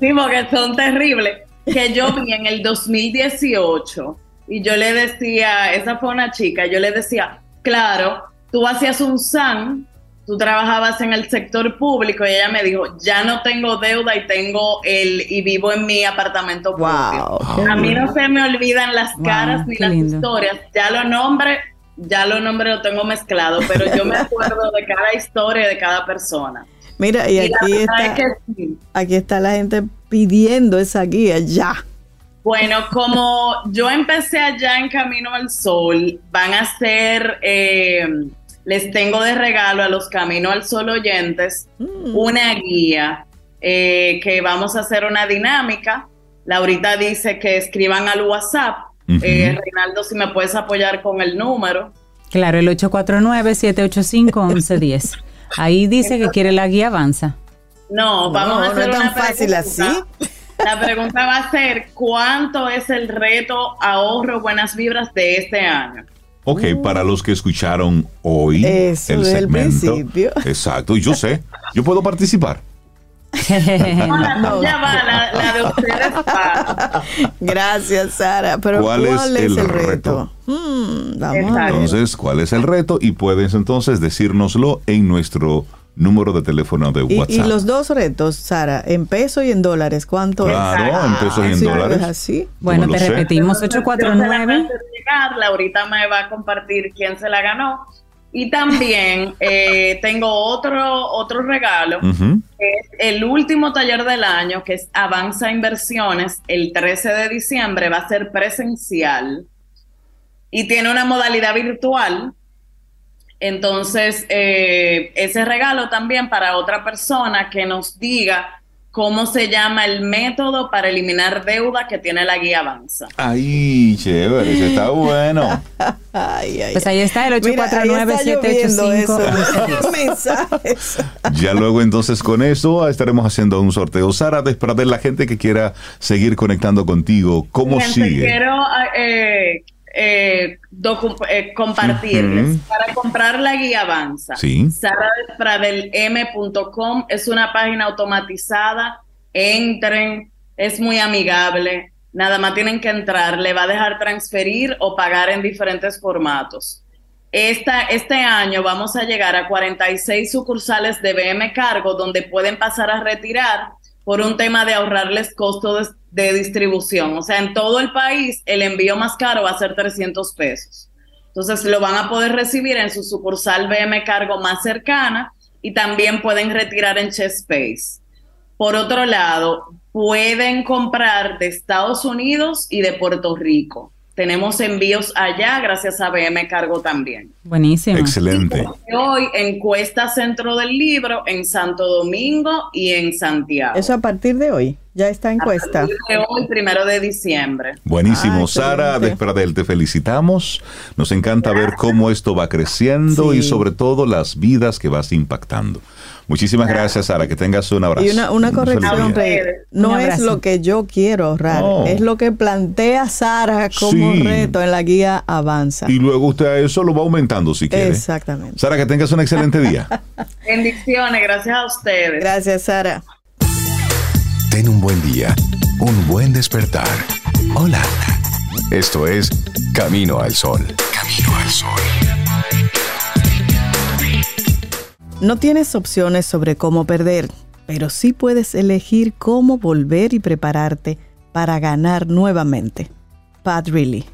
sí, porque son terribles que yo vi en el 2018 y yo le decía, esa fue una chica, yo le decía, claro, tú hacías un SAN, tú trabajabas en el sector público y ella me dijo, ya no tengo deuda y tengo el y vivo en mi apartamento wow, A mí no se me olvidan las caras ni las historias, ya lo nombre, ya lo nombre lo tengo mezclado, pero yo me acuerdo de cada historia de cada persona. Mira, y, aquí está, aquí está la gente pidiendo esa guía ya. Bueno, como yo empecé allá en Camino al Sol, van a ser, eh, les tengo de regalo a los Camino al Sol oyentes mm. una guía eh, que vamos a hacer una dinámica. Laurita dice que escriban al WhatsApp. Eh, Reinaldo, si me puedes apoyar con el número. Claro, el 849-785-1110. Ahí dice que quiere la guía avanza. No, vamos a hacer no es tan fácil así. La pregunta va a ser, ¿cuánto es el reto ahorro buenas vibras de este año? Ok, para los que escucharon hoy el segmento. Exacto, y yo sé, yo puedo participar. no, ya va, la, de ustedes Gracias, Sara. Pero ¿cuál, es, el, reto? Hmm, entonces, ¿cuál es el reto? Y puedes entonces decírnoslo en nuestro número de teléfono de WhatsApp. Y, los dos retos, Sara, en peso y en dólares, ¿cuánto claro, es? en pesos y en dólares. así? Bueno, te repetimos, 849. Laurita me va a compartir quién se la ganó. Y también eh, tengo otro, otro regalo, que es el último taller del año, que es Avanza Inversiones, el 13 de diciembre, va a ser presencial y tiene una modalidad virtual entonces, eh, ese regalo también para otra persona que nos diga cómo se llama el método para eliminar deuda que tiene la guía Avanza. Ay, chévere, eso está bueno. pues ahí está el 849-785. mensajes. ya luego entonces con eso estaremos haciendo un sorteo. Sara, de la gente que quiera seguir conectando contigo, ¿cómo sigue? Quiero eh, eh, eh, compartirles. Para comprar la guía Avanza, ¿Sí? es una página automatizada. Entren, es muy amigable. Nada más tienen que entrar, le va a dejar transferir o pagar en diferentes formatos. Esta, este año vamos a llegar a 46 sucursales de BM Cargo donde pueden pasar a retirar por un tema de ahorrarles costos de, distribución. O sea, en todo el país el envío más caro va a ser 300 pesos. Entonces lo van a poder recibir en su sucursal BM Cargo más cercana y también pueden retirar en Chespace. Por otro lado, pueden comprar de Estados Unidos y de Puerto Rico. Tenemos envíos allá gracias a BM Cargo también. Buenísimo. Excelente. hoy encuesta Centro del Libro en Santo Domingo y en Santiago. Eso a partir de hoy. Ya está encuesta. A partir de hoy, primero de diciembre. Buenísimo. Sara Despradel, te felicitamos. Nos encanta ver cómo esto va creciendo y sobre todo las vidas que vas impactando. Muchísimas gracias, Sara. Que tengas un abrazo. Y una, corrección, Rey. No es lo que yo quiero ahorrar, es lo que plantea Sara como reto en la guía Avanza. Y luego usted a eso lo va aumentando si quiere. Exactamente. Sara, que tengas un excelente día. Bendiciones, gracias a ustedes. Gracias, Sara. Ten un buen día, un buen despertar. Hola. Esto es Camino al Sol. Camino al Sol. No tienes opciones sobre cómo perder, pero sí puedes elegir cómo volver y prepararte para ganar nuevamente. Pat Riley.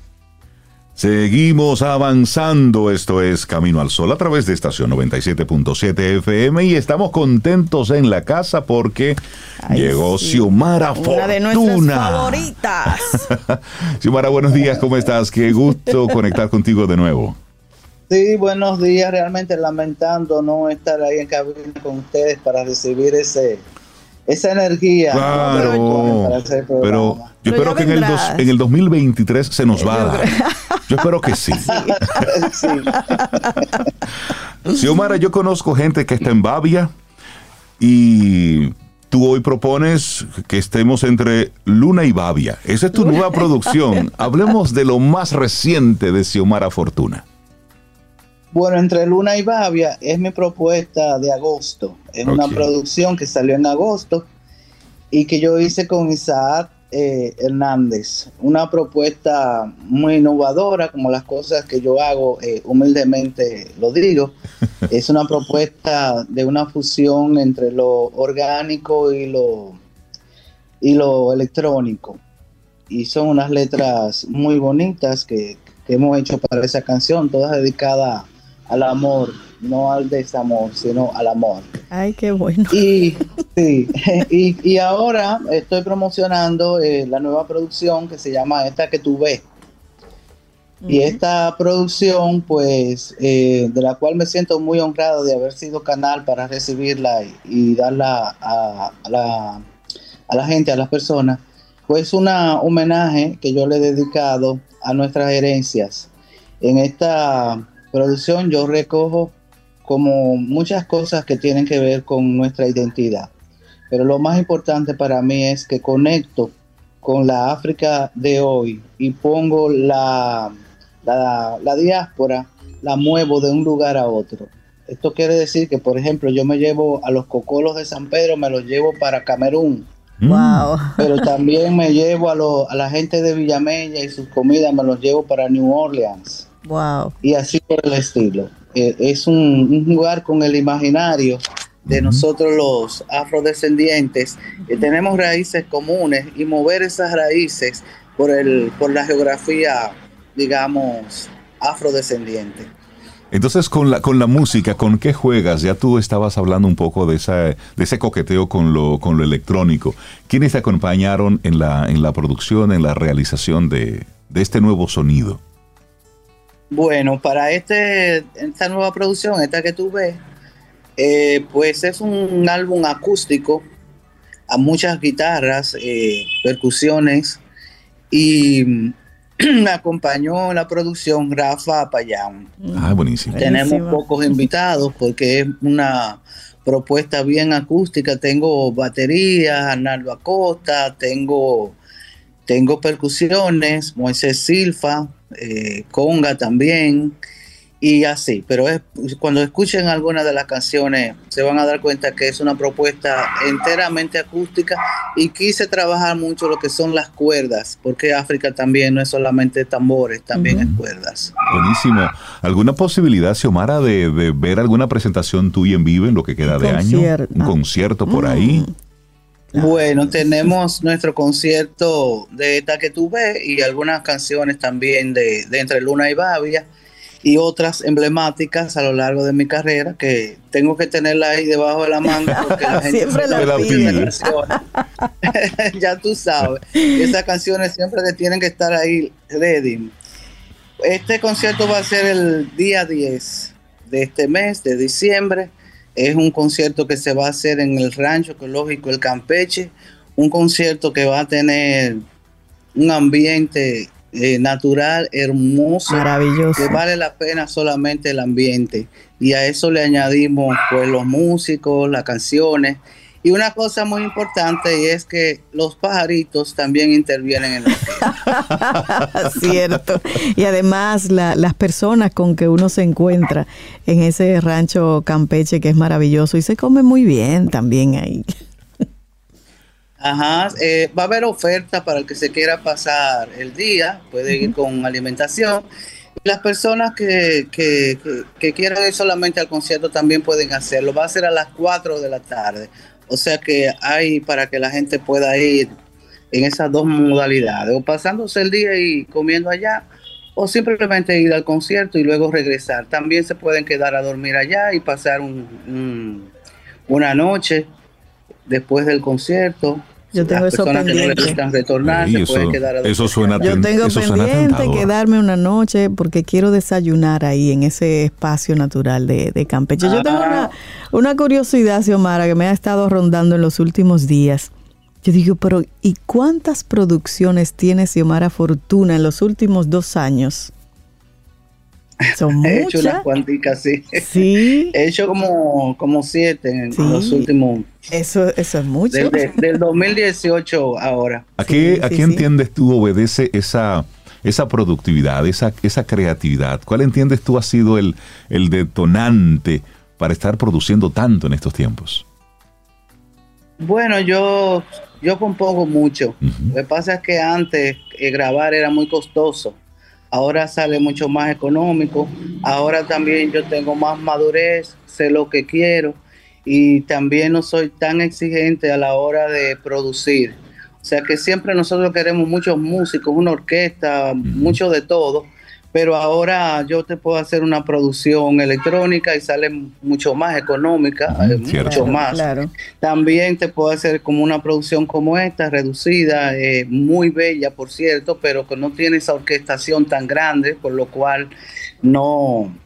Seguimos avanzando, esto es Camino al Sol a través de estación 97.7 FM y estamos contentos en la casa porque llegó Xiomara Fortuna. Una de nuestras favoritas. Xiomara, buenos días, ¿cómo estás? Qué gusto conectar contigo de nuevo. Sí, buenos días. Realmente lamentando no estar ahí en cabina con ustedes para recibir ese esa energía. Claro, pero yo espero que en el, en el 2023 se nos va a dar. Yo espero que sí. sí. Xiomara, yo conozco gente que está en Babia y tú hoy propones que estemos entre Luna y Babia. Esa es tu nueva producción. Hablemos de lo más reciente de Xiomara Fortuna. Bueno, entre Luna y Bavia es mi propuesta de agosto. Es una producción que salió en agosto y que yo hice con Isaac eh, Hernández. Una propuesta muy innovadora, como las cosas que yo hago, eh, humildemente lo digo. es una propuesta de una fusión entre lo orgánico y lo, y lo electrónico. Y son unas letras muy bonitas que, que hemos hecho para esa canción, todas dedicadas al amor, no al desamor, sino al amor. Ay, qué bueno. Y, sí, y, ahora estoy promocionando eh, la nueva producción que se llama Esta que tú ves. Y esta producción, pues, eh, de la cual me siento muy honrado de haber sido canal para recibirla y, darla a, la, a la gente, a las personas, pues una homenaje que yo le he dedicado a nuestras herencias. En esta producción yo recojo como muchas cosas que tienen que ver con nuestra identidad. pero lo más importante para mí es que conecto con la África de hoy y pongo la, la, la diáspora, la muevo de un lugar a otro. Esto quiere decir que, por ejemplo, yo me llevo a los cocolos de San Pedro, me los llevo para Camerún. Wow. Pero también me llevo a, a la gente de Villamella y sus comidas, me los llevo para New Orleans. Wow. Y así por el estilo. Eh, es un, lugar con el imaginario de nosotros los afrodescendientes, que tenemos raíces comunes y mover esas raíces por, el, por la geografía, digamos, afrodescendiente. Entonces, con la, con la música, ¿con qué juegas? Ya tú estabas hablando un poco de, esa, de ese coqueteo con lo, con lo electrónico. ¿Quiénes te acompañaron en la, en la producción, en la realización de, de este nuevo sonido? Bueno, para este, esta nueva producción, esta que tú ves, eh, pues es un álbum acústico a muchas guitarras, eh, percusiones y me acompañó la producción Rafa Payán. Ah, buenísimo. Tenemos pocos invitados porque es una propuesta bien acústica. Tengo batería, Arnaldo Acosta, tengo, tengo percusiones, Moisés Silfa, eh, conga también y así. Pero es, cuando escuchen algunas de las canciones se van a dar cuenta que es una propuesta enteramente acústica y quise trabajar mucho lo que son las cuerdas, porque África también no es solamente tambores, también es cuerdas. Buenísimo. ¿Alguna posibilidad, Xiomara, de, de, ver alguna presentación tuya en vivo en lo que queda de año? Un concierto por ahí. Bueno, tenemos nuestro concierto de que ves y algunas canciones también de, de Entre Luna y Babia y otras emblemáticas a lo largo de mi carrera que tengo que tenerla ahí debajo de la manga porque la gente siempre la pide. ya tú sabes, esas canciones siempre tienen que estar ahí ready. Este concierto va a ser el día 10 de este mes, de diciembre. Es un concierto que se va a hacer en el Rancho Ecológico El Campeche, un concierto que va a tener un ambiente eh, natural, hermoso, maravilloso, que vale la pena solamente el ambiente. Y a eso le añadimos pues los músicos, las canciones. Y una cosa muy importante y es que los pajaritos también intervienen en la Cierto. Y además las personas con que uno se encuentra en ese rancho campeche que es maravilloso y se come muy bien también ahí. Ajá, eh, va a haber oferta para el que se quiera pasar el día, puede ir con alimentación. Las personas que, que, que, quieran ir solamente al concierto también pueden hacerlo. Va a ser a las 4 de la tarde. O sea que hay para que la gente pueda ir en esas dos modalidades, o pasándose el día y comiendo allá, o simplemente ir al concierto y luego regresar. También se pueden quedar a dormir allá y pasar un, una noche después del concierto. Yo tengo eso pendiente. retornar, se eso, quedar a eso suena Yo tengo pendiente quedarme una noche porque quiero desayunar ahí en ese espacio natural de, de Campeche. Yo tengo una, una curiosidad, Xiomara, que me ha estado rondando en los últimos días. Yo digo, pero ¿y cuántas producciones tiene Xiomara Fortuna en los últimos dos años? Son He hecho unas cuanticas, sí. Sí. He hecho como, como siete en los últimos. Eso, eso es mucho. del 2018 ahora. ¿A qué, ¿a qué entiendes tú obedece esa, esa productividad, esa, esa creatividad? ¿Cuál entiendes tú ha sido el, el detonante para estar produciendo tanto en estos tiempos? Bueno, yo, yo compongo mucho. Lo que pasa es que antes eh, grabar era muy costoso ahora sale mucho más económico, ahora también yo tengo más madurez, sé lo que quiero y también no soy tan exigente a la hora de producir. O sea que siempre nosotros queremos muchos músicos, una orquesta, mucho de todo, pero ahora yo te puedo hacer una producción electrónica y sale mucho más económica, eh, mucho más. También te puedo hacer como una producción como esta, reducida, eh, muy bella, por cierto, pero que no tiene esa orquestación tan grande, por lo cual no,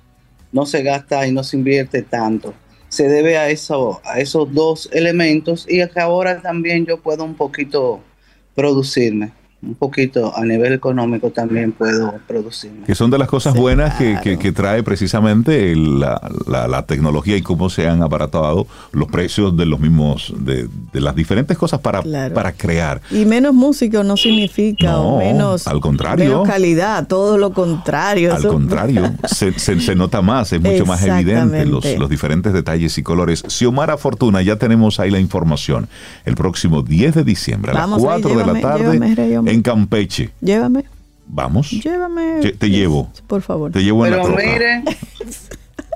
no se gasta y no se invierte tanto. Se debe a, eso, a esos dos elementos y que ahora también yo puedo un poquito producirme. Un poquito a nivel económico también puedo producir. Que son de las cosas buenas que, que, trae precisamente la, la, tecnología y cómo se han abaratado los precios de los mismos, de, de las diferentes cosas para, para crear. Y menos músico no significa menos, al contrario, menos calidad, todo lo contrario. Al contrario, se, se, nota más, es mucho más evidente los, los diferentes detalles y colores. Xiomara Fortuna, ya tenemos ahí la información. El próximo 10 de diciembre a las 4 de la tarde en Campeche. Llévame. Vamos. Llévame. Te, llevo. Por favor. Te llevo en la troca. mire,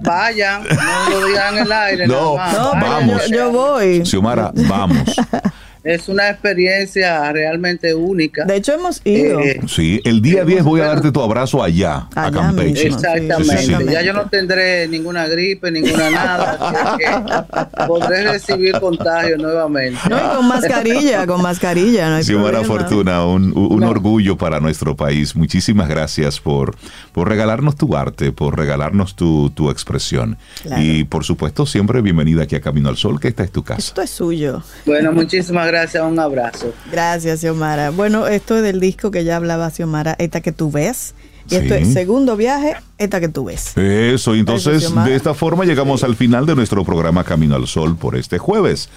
vayan, no lo digan en el aire. No, vamos. Yo, yo voy. Xiomara, vamos. Es una experiencia realmente única. De hecho, hemos ido. Eh, sí, el día 10 voy a darte tu abrazo allá, a Campeche. Exactamente. Ya yo no tendré ninguna gripe, ninguna nada. que podré recibir contagio nuevamente. No, y con mascarilla, con mascarilla. No hay Xiomara Fortuna, un, un orgullo para nuestro país. Muchísimas gracias por, por regalarnos tu arte, por regalarnos tu, tu expresión. Y por supuesto, siempre bienvenida aquí a Camino al Sol, que esta es tu casa. Esto es suyo. Bueno, muchísimas gracias gracias, un abrazo. Gracias, Xiomara. Bueno, esto es del disco que ya hablaba Xiomara, esta que tú ves. Y esto es segundo viaje, esta que tú ves. Eso, entonces de esta forma llegamos al final de nuestro programa Camino al Sol por este jueves.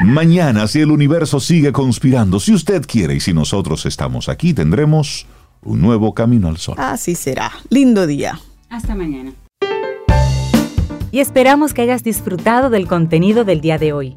Mañana, si el universo sigue conspirando, si usted quiere y si nosotros estamos aquí, tendremos un nuevo Camino al Sol. Así será. Lindo día. Hasta mañana. Y esperamos que hayas disfrutado del contenido del día de hoy.